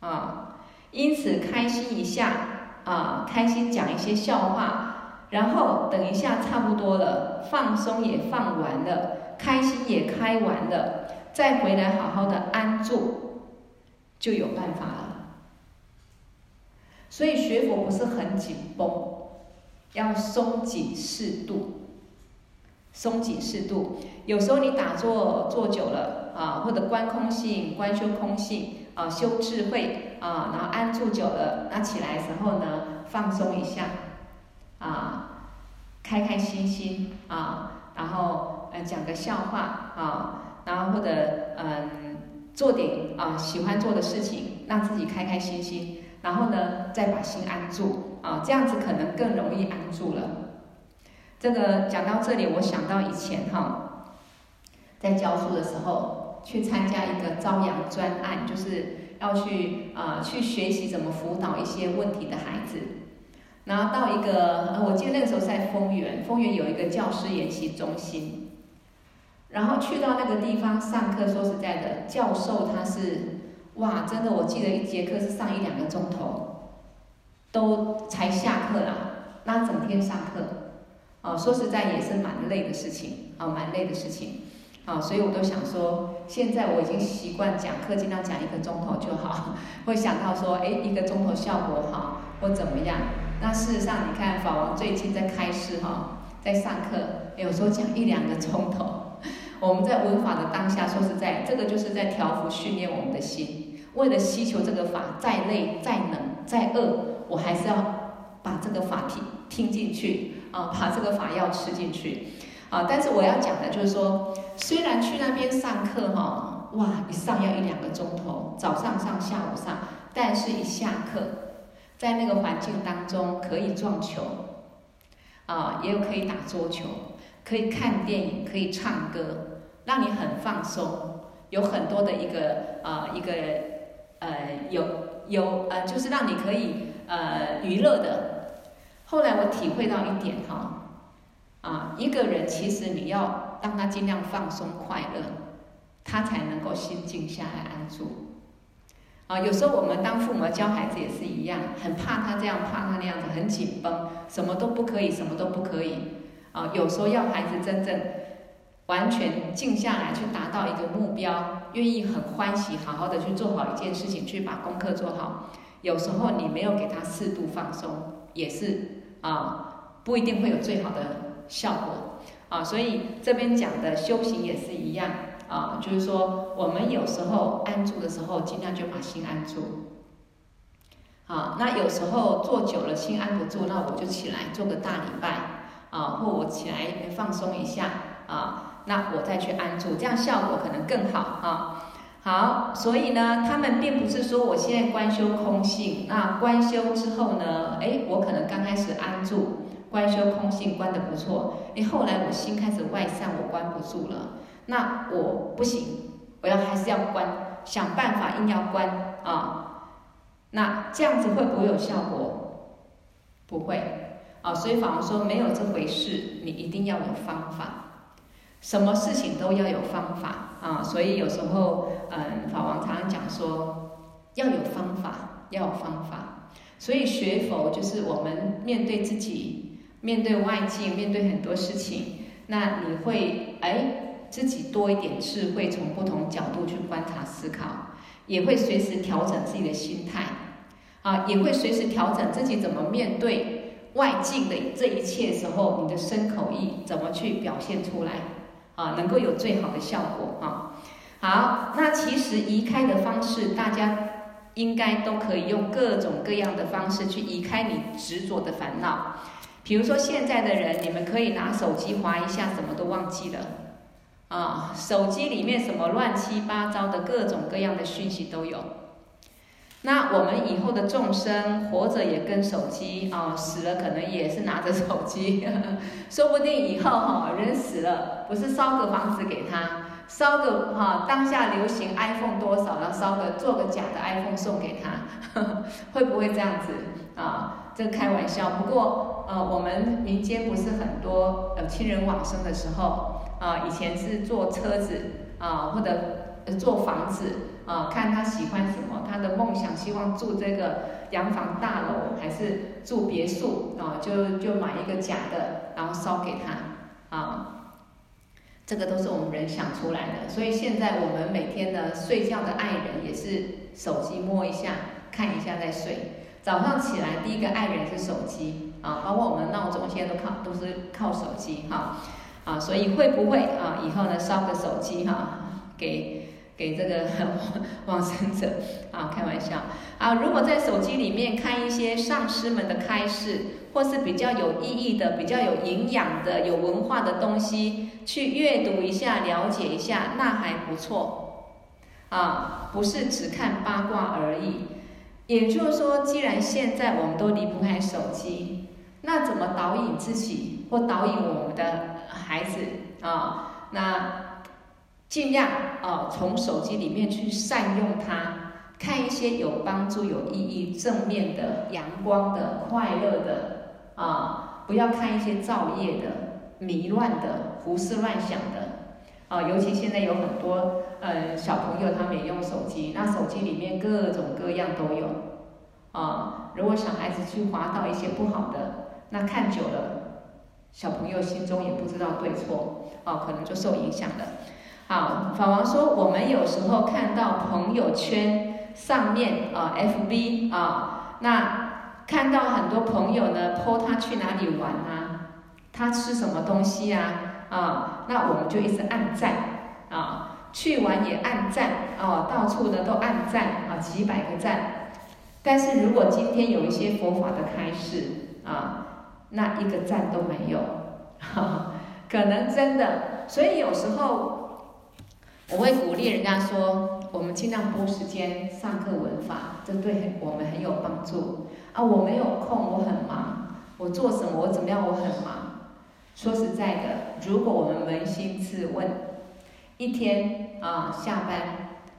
啊，因此开心一下，啊，开心讲一些笑话，然后等一下差不多了，放松也放完了，开心也开完了，再回来好好的安住，就有办法了。所以学佛不是很紧绷。要松紧适度，松紧适度。有时候你打坐坐久了啊，或者观空性、观修空性啊，修智慧啊，然后安住久了，那起来时候呢，放松一下啊，开开心心啊，然后呃讲个笑话啊，然后或者嗯做点啊喜欢做的事情，让自己开开心心，然后呢再把心安住。啊，这样子可能更容易安住了。这个讲到这里，我想到以前哈，在教书的时候，去参加一个朝阳专案，就是要去啊去学习怎么辅导一些问题的孩子。然后到一个，我记得那个时候在丰原，丰原有一个教师研习中心。然后去到那个地方上课，说实在的，教授他是哇，真的，我记得一节课是上一两个钟头。都才下课啦，那整天上课，哦，说实在也是蛮累的事情，啊，蛮累的事情，啊，所以我都想说，现在我已经习惯讲课，尽量讲一个钟头就好，<laughs> 会想到说，哎，一个钟头效果好或怎么样。那事实上，你看法王最近在开示哈，在上课，有时候讲一两个钟头。我们在闻法的当下，说实在，这个就是在调伏训练我们的心，为了希求这个法，再累再冷再饿。我还是要把这个法听听进去啊，把这个法药吃进去啊。但是我要讲的就是说，虽然去那边上课哈，哇，一上要一两个钟头，早上上，下午上，但是一下课，在那个环境当中可以撞球啊，也有可以打桌球，可以看电影，可以唱歌，让你很放松，有很多的一个啊一个呃有有呃，就是让你可以。呃，娱乐的。后来我体会到一点哈，啊，一个人其实你要让他尽量放松快乐，他才能够心静下来安住。啊，有时候我们当父母教孩子也是一样，很怕他这样，怕他那样子，很紧绷，什么都不可以，什么都不可以。啊，有时候要孩子真正完全静下来，去达到一个目标，愿意很欢喜，好好的去做好一件事情，去把功课做好。有时候你没有给他适度放松，也是啊，不一定会有最好的效果啊。所以这边讲的修行也是一样啊，就是说我们有时候安住的时候，尽量就把心安住。啊，那有时候坐久了心安不住，那我就起来做个大礼拜啊，或我起来放松一下啊，那我再去安住，这样效果可能更好啊。好，所以呢，他们并不是说我现在观修空性，那观修之后呢，哎，我可能刚开始安住，观修空性观得不错，哎，后来我心开始外散，我关不住了，那我不行，我要还是要关，想办法硬要关啊，那这样子会不会有效果？不会，啊，所以法王说没有这回事，你一定要有方法。什么事情都要有方法啊，所以有时候，嗯，法王常常讲说，要有方法，要有方法。所以学佛就是我们面对自己，面对外境，面对很多事情，那你会哎自己多一点智慧，从不同角度去观察思考，也会随时调整自己的心态，啊，也会随时调整自己怎么面对外境的这一切时候，你的身口意怎么去表现出来。啊，能够有最好的效果啊！好，那其实移开的方式，大家应该都可以用各种各样的方式去移开你执着的烦恼。比如说现在的人，你们可以拿手机划一下，什么都忘记了啊！手机里面什么乱七八糟的各种各样的讯息都有。那我们以后的众生活着也跟手机啊，死了可能也是拿着手机，<laughs> 说不定以后哈人死了，不是烧个房子给他，烧个哈当下流行 iPhone 多少，然后烧个做个假的 iPhone 送给他，<laughs> 会不会这样子？啊，这个开玩笑。不过呃，我们民间不是很多呃亲人往生的时候啊，以前是坐车子啊，或者做房子啊，看他喜欢什么，他的梦想希望住这个洋房大楼还是住别墅啊，就就买一个假的，然后烧给他啊。这个都是我们人想出来的，所以现在我们每天的睡觉的爱人也是手机摸一下，看一下再睡。早上起来第一个爱人是手机啊，包括我们闹钟现在都靠都是靠手机哈啊，所以会不会啊以后呢烧个手机哈给给这个 <laughs> 往生者啊开玩笑啊，如果在手机里面看一些上师们的开示。或是比较有意义的、比较有营养的、有文化的东西，去阅读一下、了解一下，那还不错。啊，不是只看八卦而已。也就是说，既然现在我们都离不开手机，那怎么导引自己或导引我们的孩子啊？那尽量啊，从手机里面去善用它，看一些有帮助、有意义、正面的、阳光的、快乐的。啊，不要看一些造业的、迷乱的、胡思乱想的。啊，尤其现在有很多呃小朋友，他们也用手机，那手机里面各种各样都有。啊，如果小孩子去滑到一些不好的，那看久了，小朋友心中也不知道对错，啊，可能就受影响了。好，法王说，我们有时候看到朋友圈上面啊，FB 啊，那。看到很多朋友呢，po 他去哪里玩啊，他吃什么东西啊，啊，那我们就一直按赞啊，去玩也按赞哦，到处呢都按赞啊，几百个赞。但是如果今天有一些佛法的开示啊，那一个赞都没有，哈，<laughs> 可能真的。所以有时候我会鼓励人家说，我们尽量拨时间上课文法，这对我们很有帮助。啊，我没有空，我很忙，我做什么，我怎么样，我很忙。说实在的，如果我们扪心自问，一天啊下班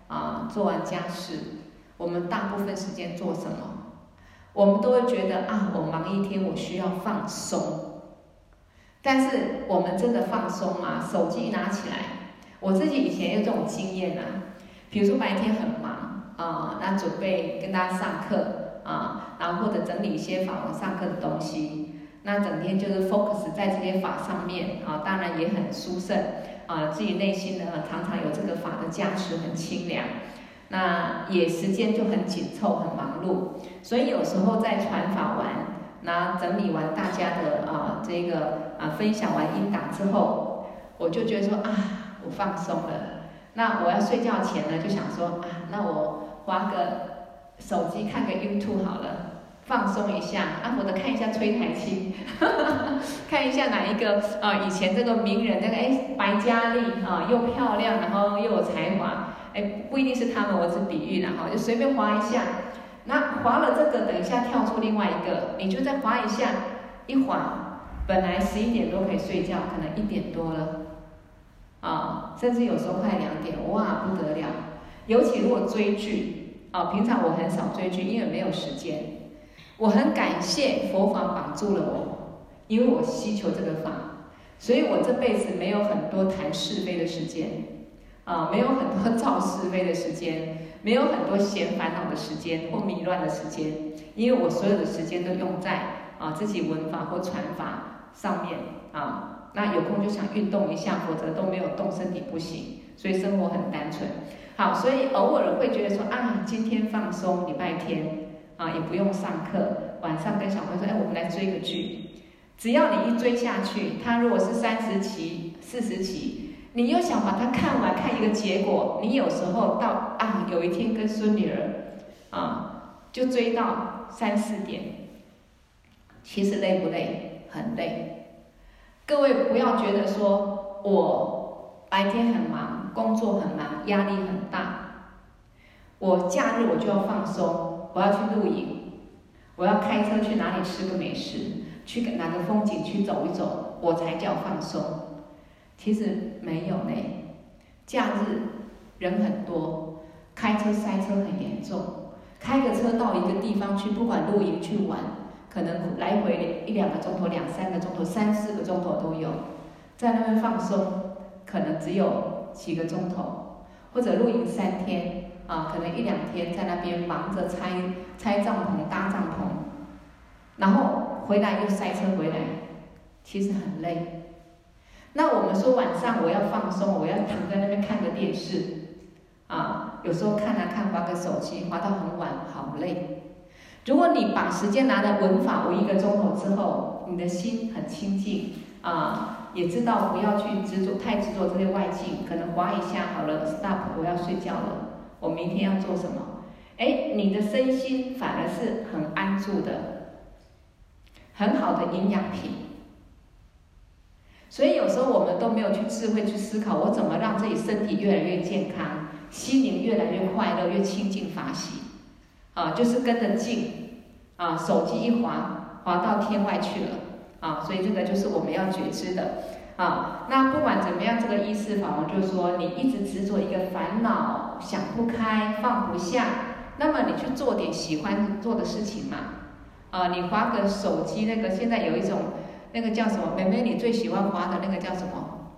啊做完家事，我们大部分时间做什么？我们都会觉得啊，我忙一天，我需要放松。但是我们真的放松吗？手机一拿起来，我自己以前有这种经验啊，比如说白天很忙啊，那准备跟大家上课。啊，然后或者整理一些法王上课的东西，那整天就是 focus 在这些法上面啊，当然也很殊胜啊，自己内心呢常常有这个法的加持，很清凉。那也时间就很紧凑，很忙碌，所以有时候在传法完，那整理完大家的啊这个啊分享完音档之后，我就觉得说啊，我放松了。那我要睡觉前呢，就想说啊，那我划个。手机看个 YouTube 好了，放松一下。啊，或者看一下崔台青，<laughs> 看一下哪一个啊？以前这个名人，那个哎，白嘉莉啊，又漂亮，然后又有才华。哎，不一定是他们，我只比喻了哈，就随便滑一下。那滑了这个，等一下跳出另外一个，你就再滑一下，一滑，本来十一点多可以睡觉，可能一点多了，啊，甚至有时候快两点，哇，不得了。尤其如果追剧。啊，平常我很少追剧，因为没有时间。我很感谢佛法绑住了我，因为我希求这个法，所以我这辈子没有很多谈是非的时间，啊，没有很多造是非的时间，没有很多闲烦恼的时间或迷乱的时间，因为我所有的时间都用在啊自己闻法或传法上面啊。那有空就想运动一下，否则都没有动身体不行，所以生活很单纯。好，所以偶尔会觉得说啊，今天放松，礼拜天啊，也不用上课，晚上跟小朋友说，哎，我们来追个剧。只要你一追下去，他如果是三十集、四十集，你又想把它看完，看一个结果，你有时候到啊，有一天跟孙女儿啊，就追到三四点，其实累不累？很累。各位不要觉得说我白天很忙。工作很忙，压力很大。我假日我就要放松，我要去露营，我要开车去哪里吃个美食，去哪个风景去走一走，我才叫放松。其实没有呢，假日人很多，开车塞车很严重，开个车到一个地方去，不管露营去玩，可能来回一两个钟头、两三个钟头、三四个钟头都有，在那边放松，可能只有几个钟头，或者露营三天啊，可能一两天在那边忙着拆拆帐篷、搭帐篷，然后回来又塞车回来，其实很累。那我们说晚上我要放松，我要躺在那边看个电视。啊，有时候看啊看，滑个手机，滑到很晚，好累。如果你把时间拿来闻法闻一个钟头之后，你的心很清净啊，也知道不要去执着太执着这些外境，可能滑一下好了，stop，我要睡觉了，我明天要做什么？哎，你的身心反而是很安住的，很好的营养品。所以有时候我们都没有去智慧去思考，我怎么让自己身体越来越健康。心灵越来越快乐，越清净法喜，啊，就是跟着进，啊，手机一滑，滑到天外去了，啊，所以这个就是我们要觉知的，啊，那不管怎么样，这个依师法门就是说，你一直执着一个烦恼，想不开，放不下，那么你去做点喜欢做的事情嘛，啊，你滑个手机，那个现在有一种，那个叫什么？妹妹，你最喜欢滑的那个叫什么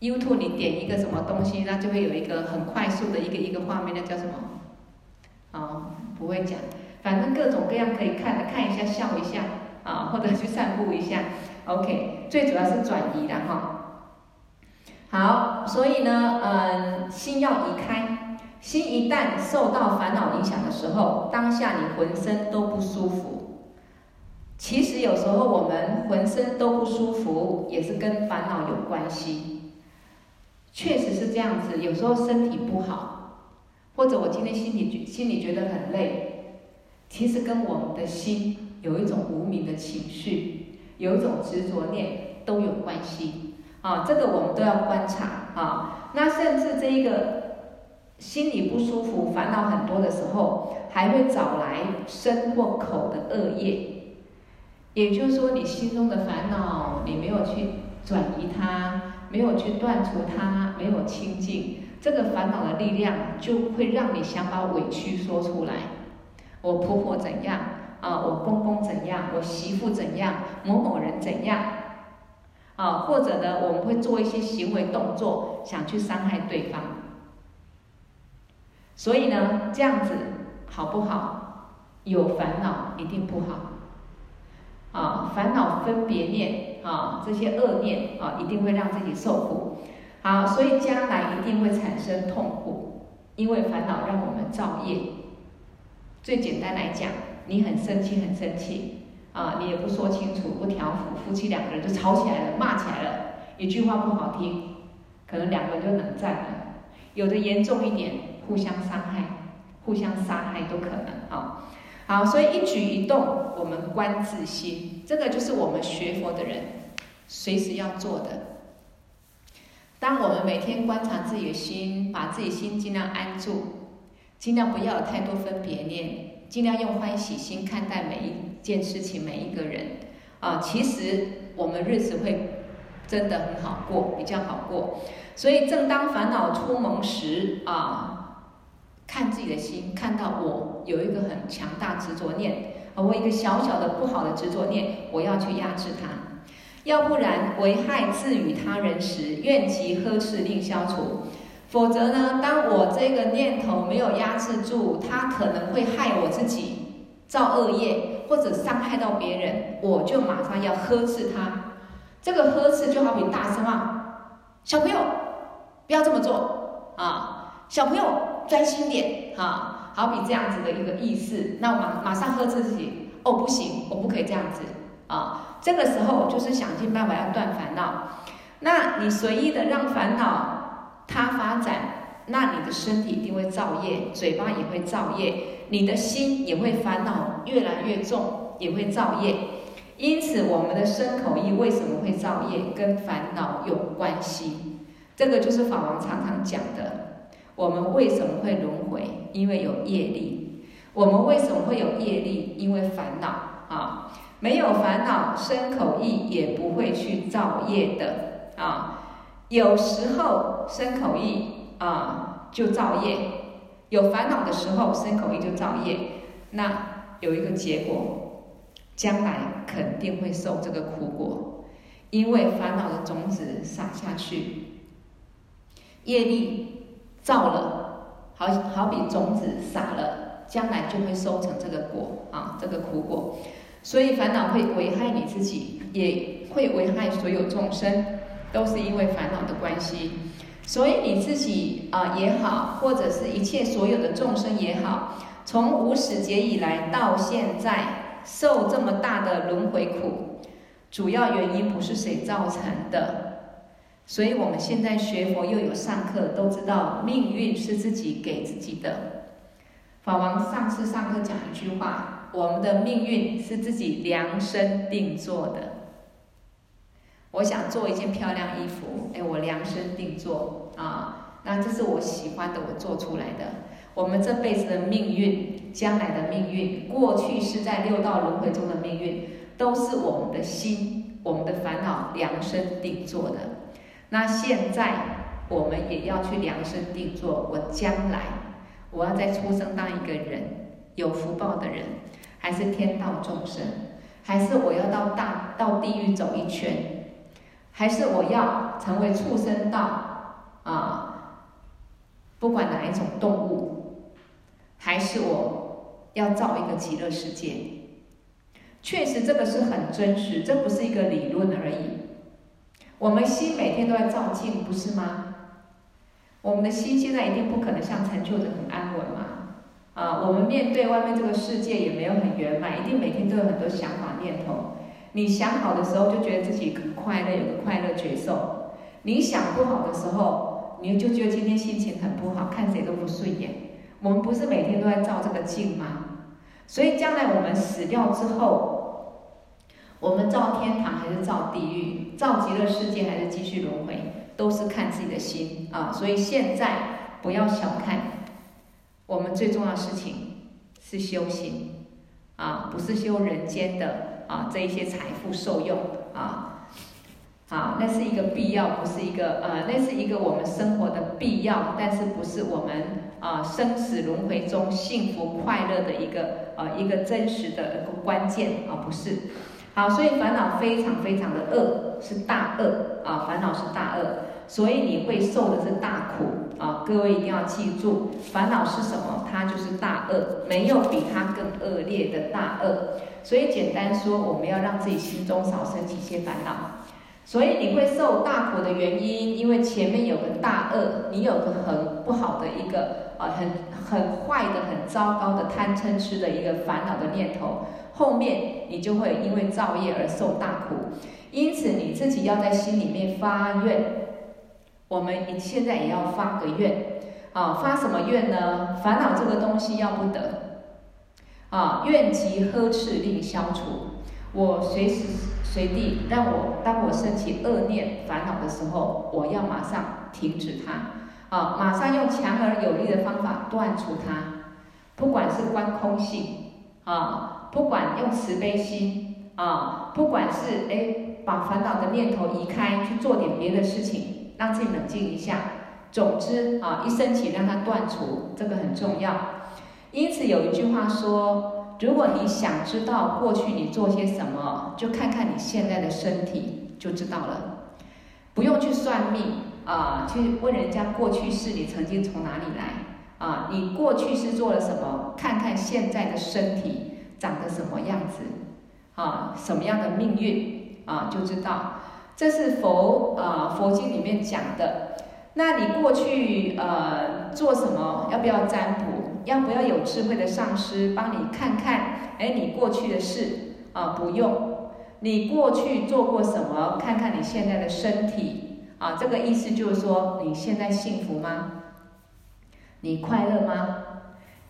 ？YouTube，你点一个什么东西，那就会有一个很快速的一个一个画面，那叫什么？啊、哦，不会讲，反正各种各样可以看的，看一下笑一下，啊，或者去散步一下，OK，最主要是转移的哈。好，所以呢，嗯，心要移开，心一旦受到烦恼影响的时候，当下你浑身都不舒服。其实有时候我们浑身都不舒服，也是跟烦恼有关系。确实是这样子，有时候身体不好，或者我今天心里觉心里觉得很累，其实跟我们的心有一种无明的情绪，有一种执着念都有关系啊。这个我们都要观察啊。那甚至这一个心里不舒服、烦恼很多的时候，还会找来身或口的恶业，也就是说，你心中的烦恼，你没有去转移它。没有去断除它，没有清净，这个烦恼的力量就会让你想把委屈说出来。我婆婆怎样啊？我公公怎样？我媳妇怎样？某某人怎样？啊，或者呢，我们会做一些行为动作，想去伤害对方。所以呢，这样子好不好？有烦恼一定不好。啊，烦恼分别念啊，这些恶念啊，一定会让自己受苦。好，所以将来一定会产生痛苦，因为烦恼让我们造业。最简单来讲，你很生气，很生气啊，你也不说清楚，不调伏，夫妻两个人就吵起来了，骂起来了，一句话不好听，可能两个人就冷战了。有的严重一点，互相伤害，互相杀害都可能啊。好，所以一举一动，我们观自心，这个就是我们学佛的人随时要做的。当我们每天观察自己的心，把自己心尽量安住，尽量不要有太多分别念，尽量用欢喜心看待每一件事情、每一个人。啊，其实我们日子会真的很好过，比较好过。所以，正当烦恼出门时，啊。看自己的心，看到我有一个很强大执着念，而我一个小小的不好的执着念，我要去压制它，要不然危害自与他人时，愿其呵斥令消除。否则呢，当我这个念头没有压制住，它可能会害我自己造恶业，或者伤害到别人，我就马上要呵斥他。这个呵斥就好比大声啊，小朋友不要这么做啊，小朋友。专心点，哈，好比这样子的一个意思，那我马马上呵斥自己，哦，不行，我不可以这样子，啊，这个时候就是想尽办法要断烦恼。那你随意的让烦恼它发展，那你的身体一定会造业，嘴巴也会造业，你的心也会烦恼越来越重，也会造业。因此，我们的身口意为什么会造业，跟烦恼有关系。这个就是法王常常讲的。我们为什么会轮回？因为有业力。我们为什么会有业力？因为烦恼啊！没有烦恼，身口意也不会去造业的啊。有时候身口意啊就造业，有烦恼的时候身口意就造业。那有一个结果，将来肯定会受这个苦果，因为烦恼的种子撒下去，业力造了，好好比种子撒了，将来就会收成这个果啊，这个苦果。所以烦恼会危害你自己，也会危害所有众生，都是因为烦恼的关系。所以你自己啊也好，或者是一切所有的众生也好，从无始劫以来到现在受这么大的轮回苦，主要原因不是谁造成的。所以我们现在学佛又有上课，都知道命运是自己给自己的。法王上次上课讲一句话。我们的命运是自己量身定做的。我想做一件漂亮衣服，哎，我量身定做啊，那这是我喜欢的，我做出来的。我们这辈子的命运，将来的命运，过去是在六道轮回中的命运，都是我们的心、我们的烦恼量身定做的。那现在我们也要去量身定做，我将来我要再出生当一个人，有福报的人。还是天道众生，还是我要到大到地狱走一圈，还是我要成为畜生道啊？不管哪一种动物，还是我要造一个极乐世界。确实，这个是很真实，这不是一个理论而已。我们心每天都在照镜，不是吗？我们的心现在一定不可能像成就的很安稳嘛。啊，我们面对外面这个世界也没有很圆满，一定每天都有很多想法念头。你想好的时候，就觉得自己很快乐，有个快乐觉受；你想不好的时候，你就觉得今天心情很不好，看谁都不顺眼。我们不是每天都在照这个镜吗？所以将来我们死掉之后，我们照天堂还是照地狱，照极乐世界还是继续轮回，都是看自己的心啊。所以现在不要小看。我们最重要的事情是修行，啊，不是修人间的啊这一些财富受用啊，啊，那是一个必要，不是一个呃，那是一个我们生活的必要，但是不是我们啊生死轮回中幸福快乐的一个呃一个真实的一个关键啊，不是。好，所以烦恼非常非常的恶，是大恶啊，烦恼是大恶，所以你会受的是大苦。啊，各位一定要记住，烦恼是什么？它就是大恶，没有比它更恶劣的大恶。所以简单说，我们要让自己心中少生起些烦恼。所以你会受大苦的原因，因为前面有个大恶，你有个很不好的一个啊，很很坏的、很糟糕的贪嗔痴的一个烦恼的念头，后面你就会因为造业而受大苦。因此你自己要在心里面发愿。我们现在也要发个愿，啊，发什么愿呢？烦恼这个东西要不得，啊，愿即呵斥令消除。我随时随地让我当我升起恶念烦恼的时候，我要马上停止它，啊，马上用强而有力的方法断除它。不管是观空性，啊，不管用慈悲心，啊，不管是哎把烦恼的念头移开去做点别的事情。让自己冷静一下。总之啊，一生起让它断除，这个很重要。因此有一句话说：如果你想知道过去你做些什么，就看看你现在的身体就知道了。不用去算命啊，去问人家过去是你曾经从哪里来啊？你过去是做了什么？看看现在的身体长得什么样子啊？什么样的命运啊？就知道。这是佛啊、佛经里面讲的。那你过去呃做什么？要不要占卜？要不要有智慧的上师帮你看看？哎，你过去的事啊、不用。你过去做过什么？看看你现在的身体啊，这个意思就是说，你现在幸福吗？你快乐吗？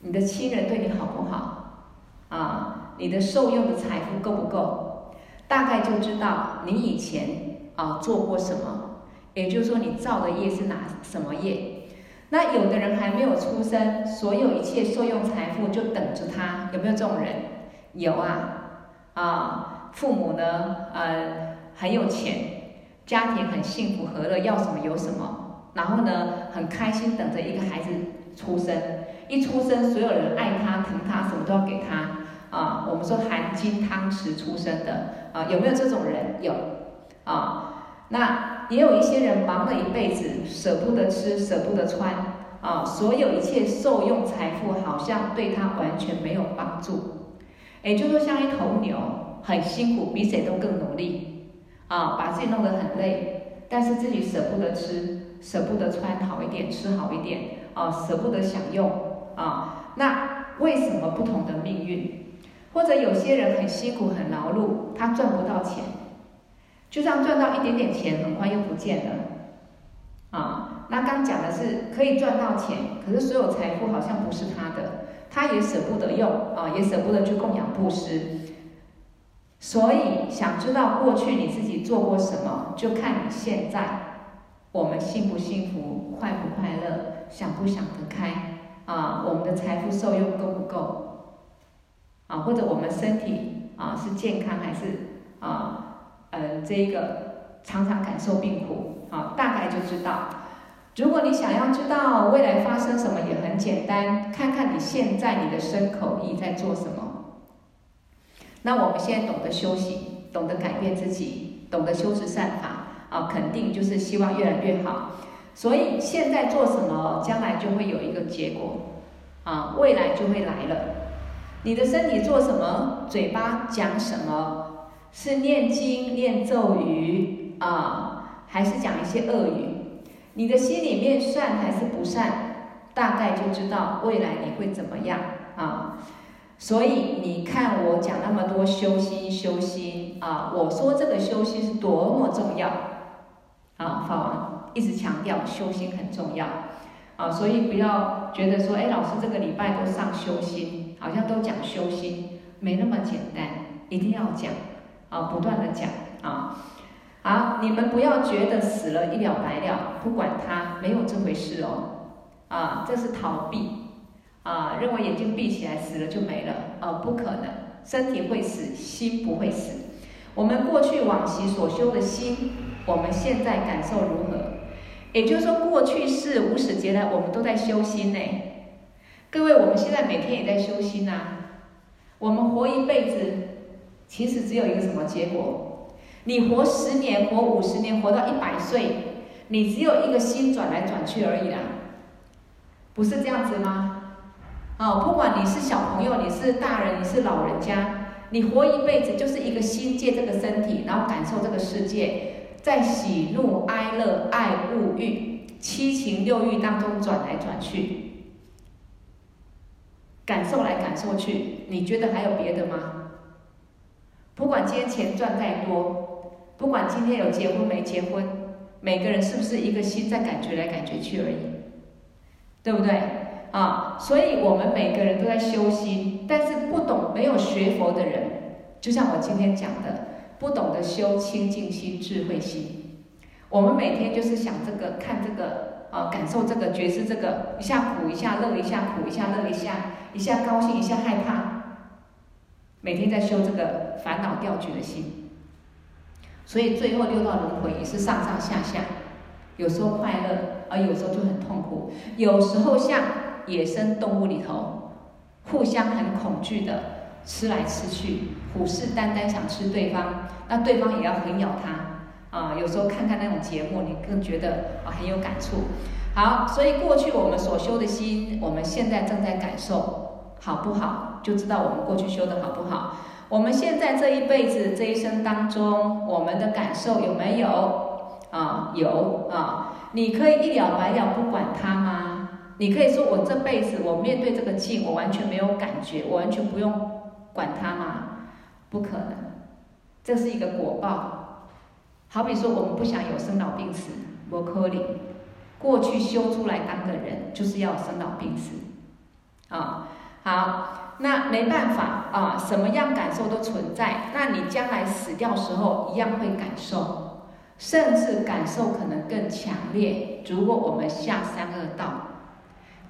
你的亲人对你好不好？啊，你的受用的财富够不够？大概就知道你以前。啊，做过什么？也就是说，你造的业是哪什么业？那有的人还没有出生，所有一切受用财富就等着他，有没有这种人？有啊，啊，父母呢，呃，很有钱，家庭很幸福和乐，要什么有什么，然后呢，很开心等着一个孩子出生，一出生所有人爱他疼他，什么都要给他啊。我们说含金汤匙出生的啊，有没有这种人？有啊。那也有一些人忙了一辈子，舍不得吃，舍不得穿啊，所有一切受用财富好像对他完全没有帮助。也就是说，像一头牛，很辛苦，比谁都更努力啊，把自己弄得很累，但是自己舍不得吃，舍不得穿好一点，吃好一点啊，舍不得享用啊。那为什么不同的命运？或者有些人很辛苦，很劳碌，他赚不到钱。就这样赚到一点点钱，很快又不见了，啊，那刚讲的是可以赚到钱，可是所有财富好像不是他的，他也舍不得用，啊，也舍不得去供养布施。所以想知道过去你自己做过什么，就看你现在，我们幸不幸福，快不快乐，想不想得开，啊，我们的财富受用够不够，啊，或者我们身体啊是健康还是啊？呃，这一个常常感受病苦，啊，大概就知道。如果你想要知道未来发生什么，也很简单，看看你现在你的身口意在做什么。那我们现在懂得修行，懂得改变自己，懂得修持善法，啊，肯定就是希望越来越好。所以现在做什么，将来就会有一个结果，啊，未来就会来了。你的身体做什么，嘴巴讲什么。是念经念咒语啊，还是讲一些恶语？你的心里面善还是不善，大概就知道未来你会怎么样啊。所以你看我讲那么多修心修心啊，我说这个修心是多么重要啊！法王一直强调修心很重要啊，所以不要觉得说，哎，老师这个礼拜都上修心，好像都讲修心，没那么简单，一定要讲。啊，不断的讲啊，好，你们不要觉得死了一了百了，不管它，没有这回事哦，啊，这是逃避，啊，认为眼睛闭起来死了就没了，啊，不可能，身体会死，心不会死。我们过去往昔所修的心，我们现在感受如何？也就是说，过去世无始劫来，我们都在修心呢。各位，我们现在每天也在修心呐，我们活一辈子。其实只有一个什么结果？你活十年，活五十年，活到一百岁，你只有一个心转来转去而已啦，不是这样子吗？哦，不管你是小朋友，你是大人，你是老人家，你活一辈子就是一个心借这个身体，然后感受这个世界，在喜怒哀乐、爱物欲、七情六欲当中转来转去，感受来感受去，你觉得还有别的吗？不管今天钱赚再多，不管今天有结婚没结婚，每个人是不是一个心在感觉来感觉去而已，对不对？啊，所以我们每个人都在修心，但是不懂没有学佛的人，就像我今天讲的，不懂得修清净心、智慧心。我们每天就是想这个、看这个、啊，感受这个、觉知这个，一下苦一下乐，一下苦一下乐，一下一下高兴一下害怕。每天在修这个烦恼掉举的心，所以最后六道轮回也是上上下下，有时候快乐，而有时候就很痛苦。有时候像野生动物里头，互相很恐惧的吃来吃去，虎视眈眈想吃对方，那对方也要狠咬它。啊，有时候看看那种节目，你更觉得啊很有感触。好，所以过去我们所修的心，我们现在正在感受。好不好？就知道我们过去修的好不好。我们现在这一辈子、这一生当中，我们的感受有没有？啊，有啊。你可以一了百了不管它吗？你可以说我这辈子我面对这个境，我完全没有感觉，我完全不用管它吗？不可能，这是一个果报。好比说，我们不想有生老病死，我可能。过去修出来当个人，就是要生老病死，啊。好，那没办法啊，什么样感受都存在。那你将来死掉时候，一样会感受，甚至感受可能更强烈。如果我们下三恶道，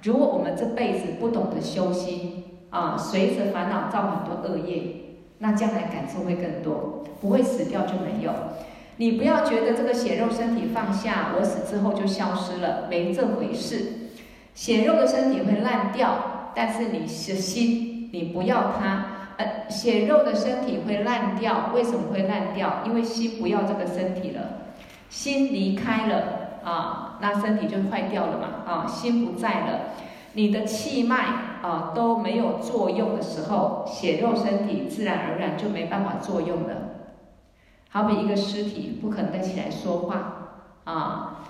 如果我们这辈子不懂得修心啊，随着烦恼造很多恶业，那将来感受会更多。不会死掉就没有。你不要觉得这个血肉身体放下，我死之后就消失了，没这回事。血肉的身体会烂掉，但是你是心，你不要它。呃，血肉的身体会烂掉，为什么会烂掉？因为心不要这个身体了，心离开了啊，那身体就坏掉了嘛啊，心不在了，你的气脉啊都没有作用的时候，血肉身体自然而然就没办法作用了。好比一个尸体不可能再起来说话啊。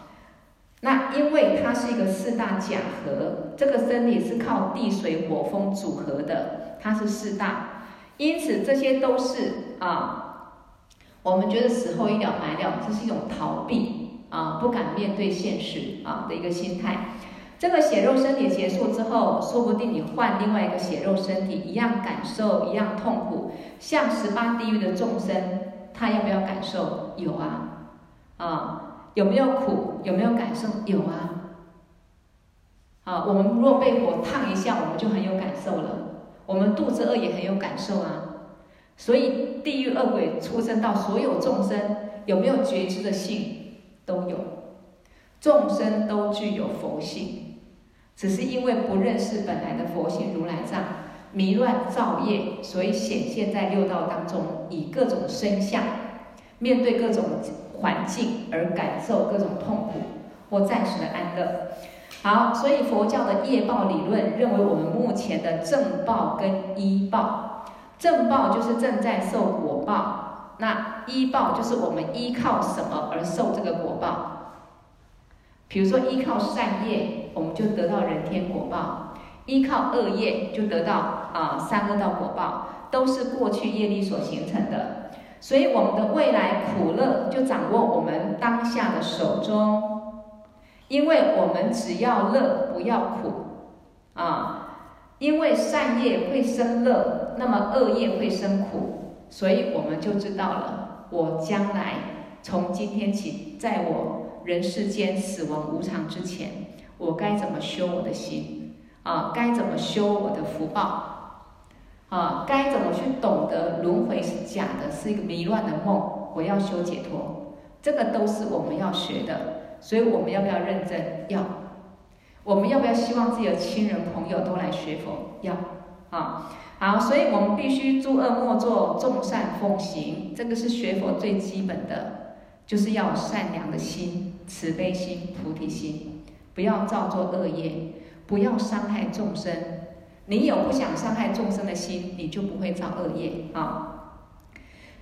那因为它是一个四大假合，这个身体是靠地水火风组合的，它是四大，因此这些都是啊，我们觉得死后一了百了，这是一种逃避啊，不敢面对现实啊的一个心态。这个血肉身体结束之后，说不定你换另外一个血肉身体，一样感受，一样痛苦，像十八地狱的众生，他要不要感受？有啊，啊。有没有苦？有没有感受？有啊。啊，我们若被火烫一下，我们就很有感受了。我们肚子饿也很有感受啊。所以地狱恶鬼出生到所有众生，有没有觉知的性？都有。众生都具有佛性，只是因为不认识本来的佛性如来藏，迷乱造业，所以显现在六道当中，以各种身相面对各种。环境而感受各种痛苦或暂时的安乐。好，所以佛教的业报理论认为，我们目前的正报跟依报，正报就是正在受果报，那依报就是我们依靠什么而受这个果报。比如说，依靠善业，我们就得到人天果报；依靠恶业，就得到啊三恶道果报，都是过去业力所形成的。所以我们的未来苦乐就掌握我们当下的手中，因为我们只要乐不要苦，啊，因为善业会生乐，那么恶业会生苦，所以我们就知道了，我将来从今天起，在我人世间死亡无常之前，我该怎么修我的心，啊，该怎么修我的福报。啊，该怎么去懂得轮回是假的，是一个迷乱的梦？我要修解脱，这个都是我们要学的。所以我们要不要认真？要。我们要不要希望自己的亲人朋友都来学佛？要。啊，好，所以我们必须诸恶莫作，众善奉行。这个是学佛最基本的，就是要善良的心、慈悲心、菩提心，不要造作恶业，不要伤害众生。你有不想伤害众生的心，你就不会造恶业啊。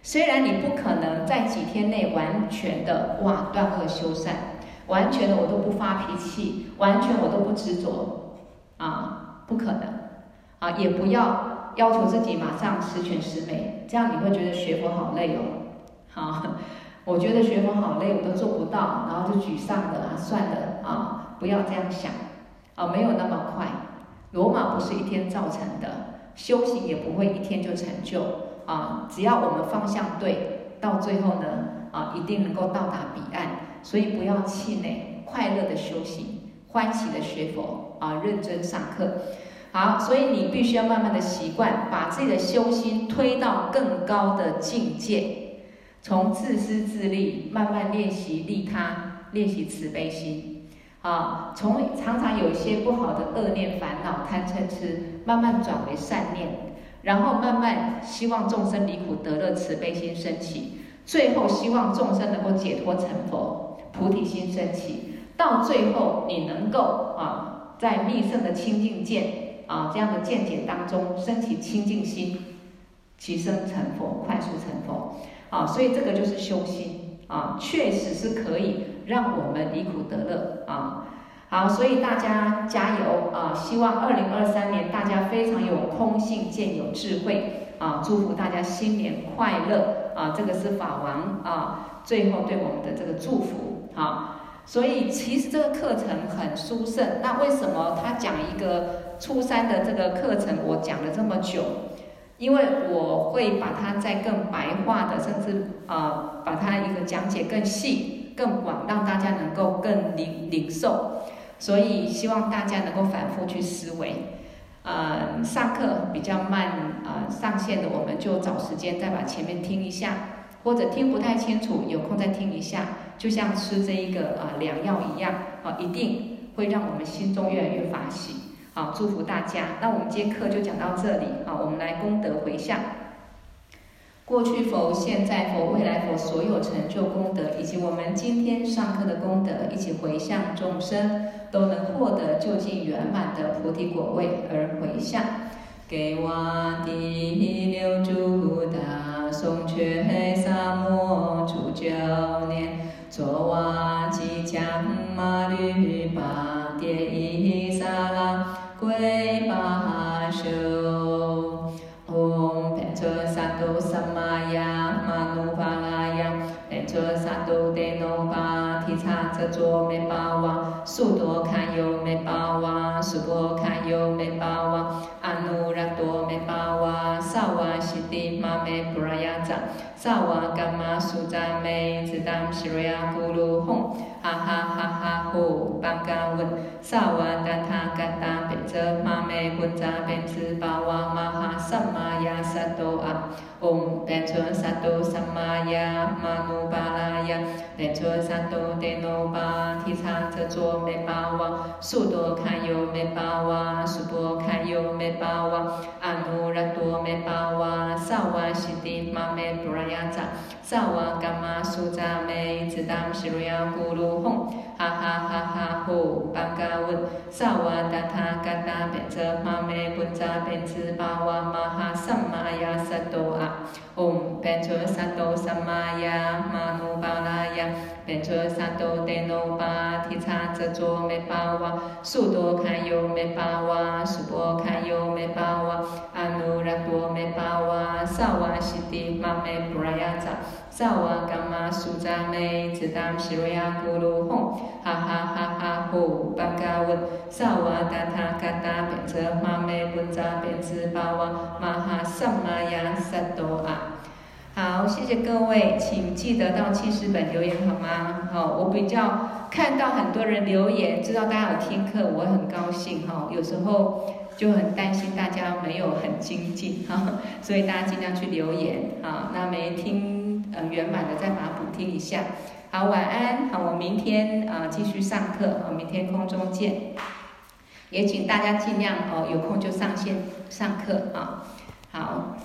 虽然你不可能在几天内完全的哇断恶修善，完全的我都不发脾气，完全我都不执着啊，不可能啊，也不要要求自己马上十全十美，这样你会觉得学佛好累哦。好，<laughs> 我觉得学佛好累，我都做不到，然后就沮丧的啊，算了啊，不要这样想啊，没有那么快。罗马不是一天造成的，修行也不会一天就成就啊！只要我们方向对，到最后呢啊，一定能够到达彼岸。所以不要气馁，快乐的修行，欢喜的学佛啊，认真上课。好，所以你必须要慢慢的习惯，把自己的修心推到更高的境界，从自私自利慢慢练习利他，练习慈悲心。啊，从常常有一些不好的恶念、烦恼、贪嗔痴，慢慢转为善念，然后慢慢希望众生离苦得乐，慈悲心升起，最后希望众生能够解脱成佛，菩提心升起，到最后你能够啊，在密圣的清净见啊这样的见解当中升起清净心，起生成佛，快速成佛。啊，所以这个就是修心啊，确实是可以。让我们离苦得乐啊！好，所以大家加油啊！希望二零二三年大家非常有空性，见有智慧啊！祝福大家新年快乐啊！这个是法王啊，最后对我们的这个祝福啊！所以其实这个课程很殊胜，那为什么他讲一个初三的这个课程，我讲了这么久？因为我会把它再更白话的，甚至啊，把它一个讲解更细。更广，让大家能够更领领受，所以希望大家能够反复去思维。呃，上课比较慢，呃，上线的我们就找时间再把前面听一下，或者听不太清楚，有空再听一下，就像吃这一个啊良药一样，啊，一定会让我们心中越来越法喜。好，祝福大家。那我们今天课就讲到这里。好，我们来功德回向。过去佛、现在佛、未来佛所有成就功德，以及我们今天上课的功德，一起回向众生，都能获得究竟圆满的菩提果位而回向。给我第六诸大颂却萨摩诸教念，作瓦吉将马律巴迭伊萨拉归巴修。都萨玛ว์努巴拉มา卓萨都德นุภาระยังใ多ชั่巴ซาตูเด巴น阿努拉多ทิช萨瓦西จ玛จ布拉ป扎，萨瓦甘玛苏扎ว只当โ瑞阿咕噜า哈哈哈哈ตัว文作萨埵萨玛呀，玛努巴拉呀，变作萨埵德诺巴提叉遮卓美巴哇，速多堪尤美巴哇，速波堪尤美巴哇，阿努拉多美巴哇，萨瓦西提玛美布拉雅扎，萨瓦伽玛苏扎美，兹当西瑞亚咕噜吽，哈哈哈哈呼，班嘎文，萨瓦达他嘎达变作玛美混扎变兹巴哇玛哈萨玛。玛呀萨埵啊，唵，变作萨埵萨玛呀，玛努巴拉呀，变作萨埵德诺巴提叉遮卓美巴哇，速多堪尤美巴哇，速波堪尤美巴哇，阿努拉多美巴哇，萨瓦西提玛美布拉雅扎，萨瓦伽玛苏扎美，兹当西瑞亚咕噜吽，哈哈哈哈呼，班嘎文，萨瓦达他嘎达变作玛美混杂变兹巴哇玛哈。萨玛呀萨埵啊，唵，变作萨埵萨玛呀，玛努巴拉呀，变作萨埵德诺巴提叉遮卓美巴哇，速多堪尤美巴哇，速波堪尤美巴哇，阿努拉多美巴哇，萨瓦西提玛美布拉雅扎，萨瓦伽玛苏扎美，兹当西瑞亚咕噜吽，哈哈哈哈呼，班嘎文，萨瓦达他嘎达变作玛美混杂变兹巴哇，玛。哈萨玛呀萨埵啊，好，谢谢各位，请记得到记事本留言好吗？好，我比较看到很多人留言，知道大家有听课，我很高兴哈。有时候就很担心大家没有很精进哈，所以大家尽量去留言啊。那没听呃圆满的再把它补听一下。好，晚安，好，我明天啊继续上课，好，明天空中见。也请大家尽量哦有空就上线上课啊。好。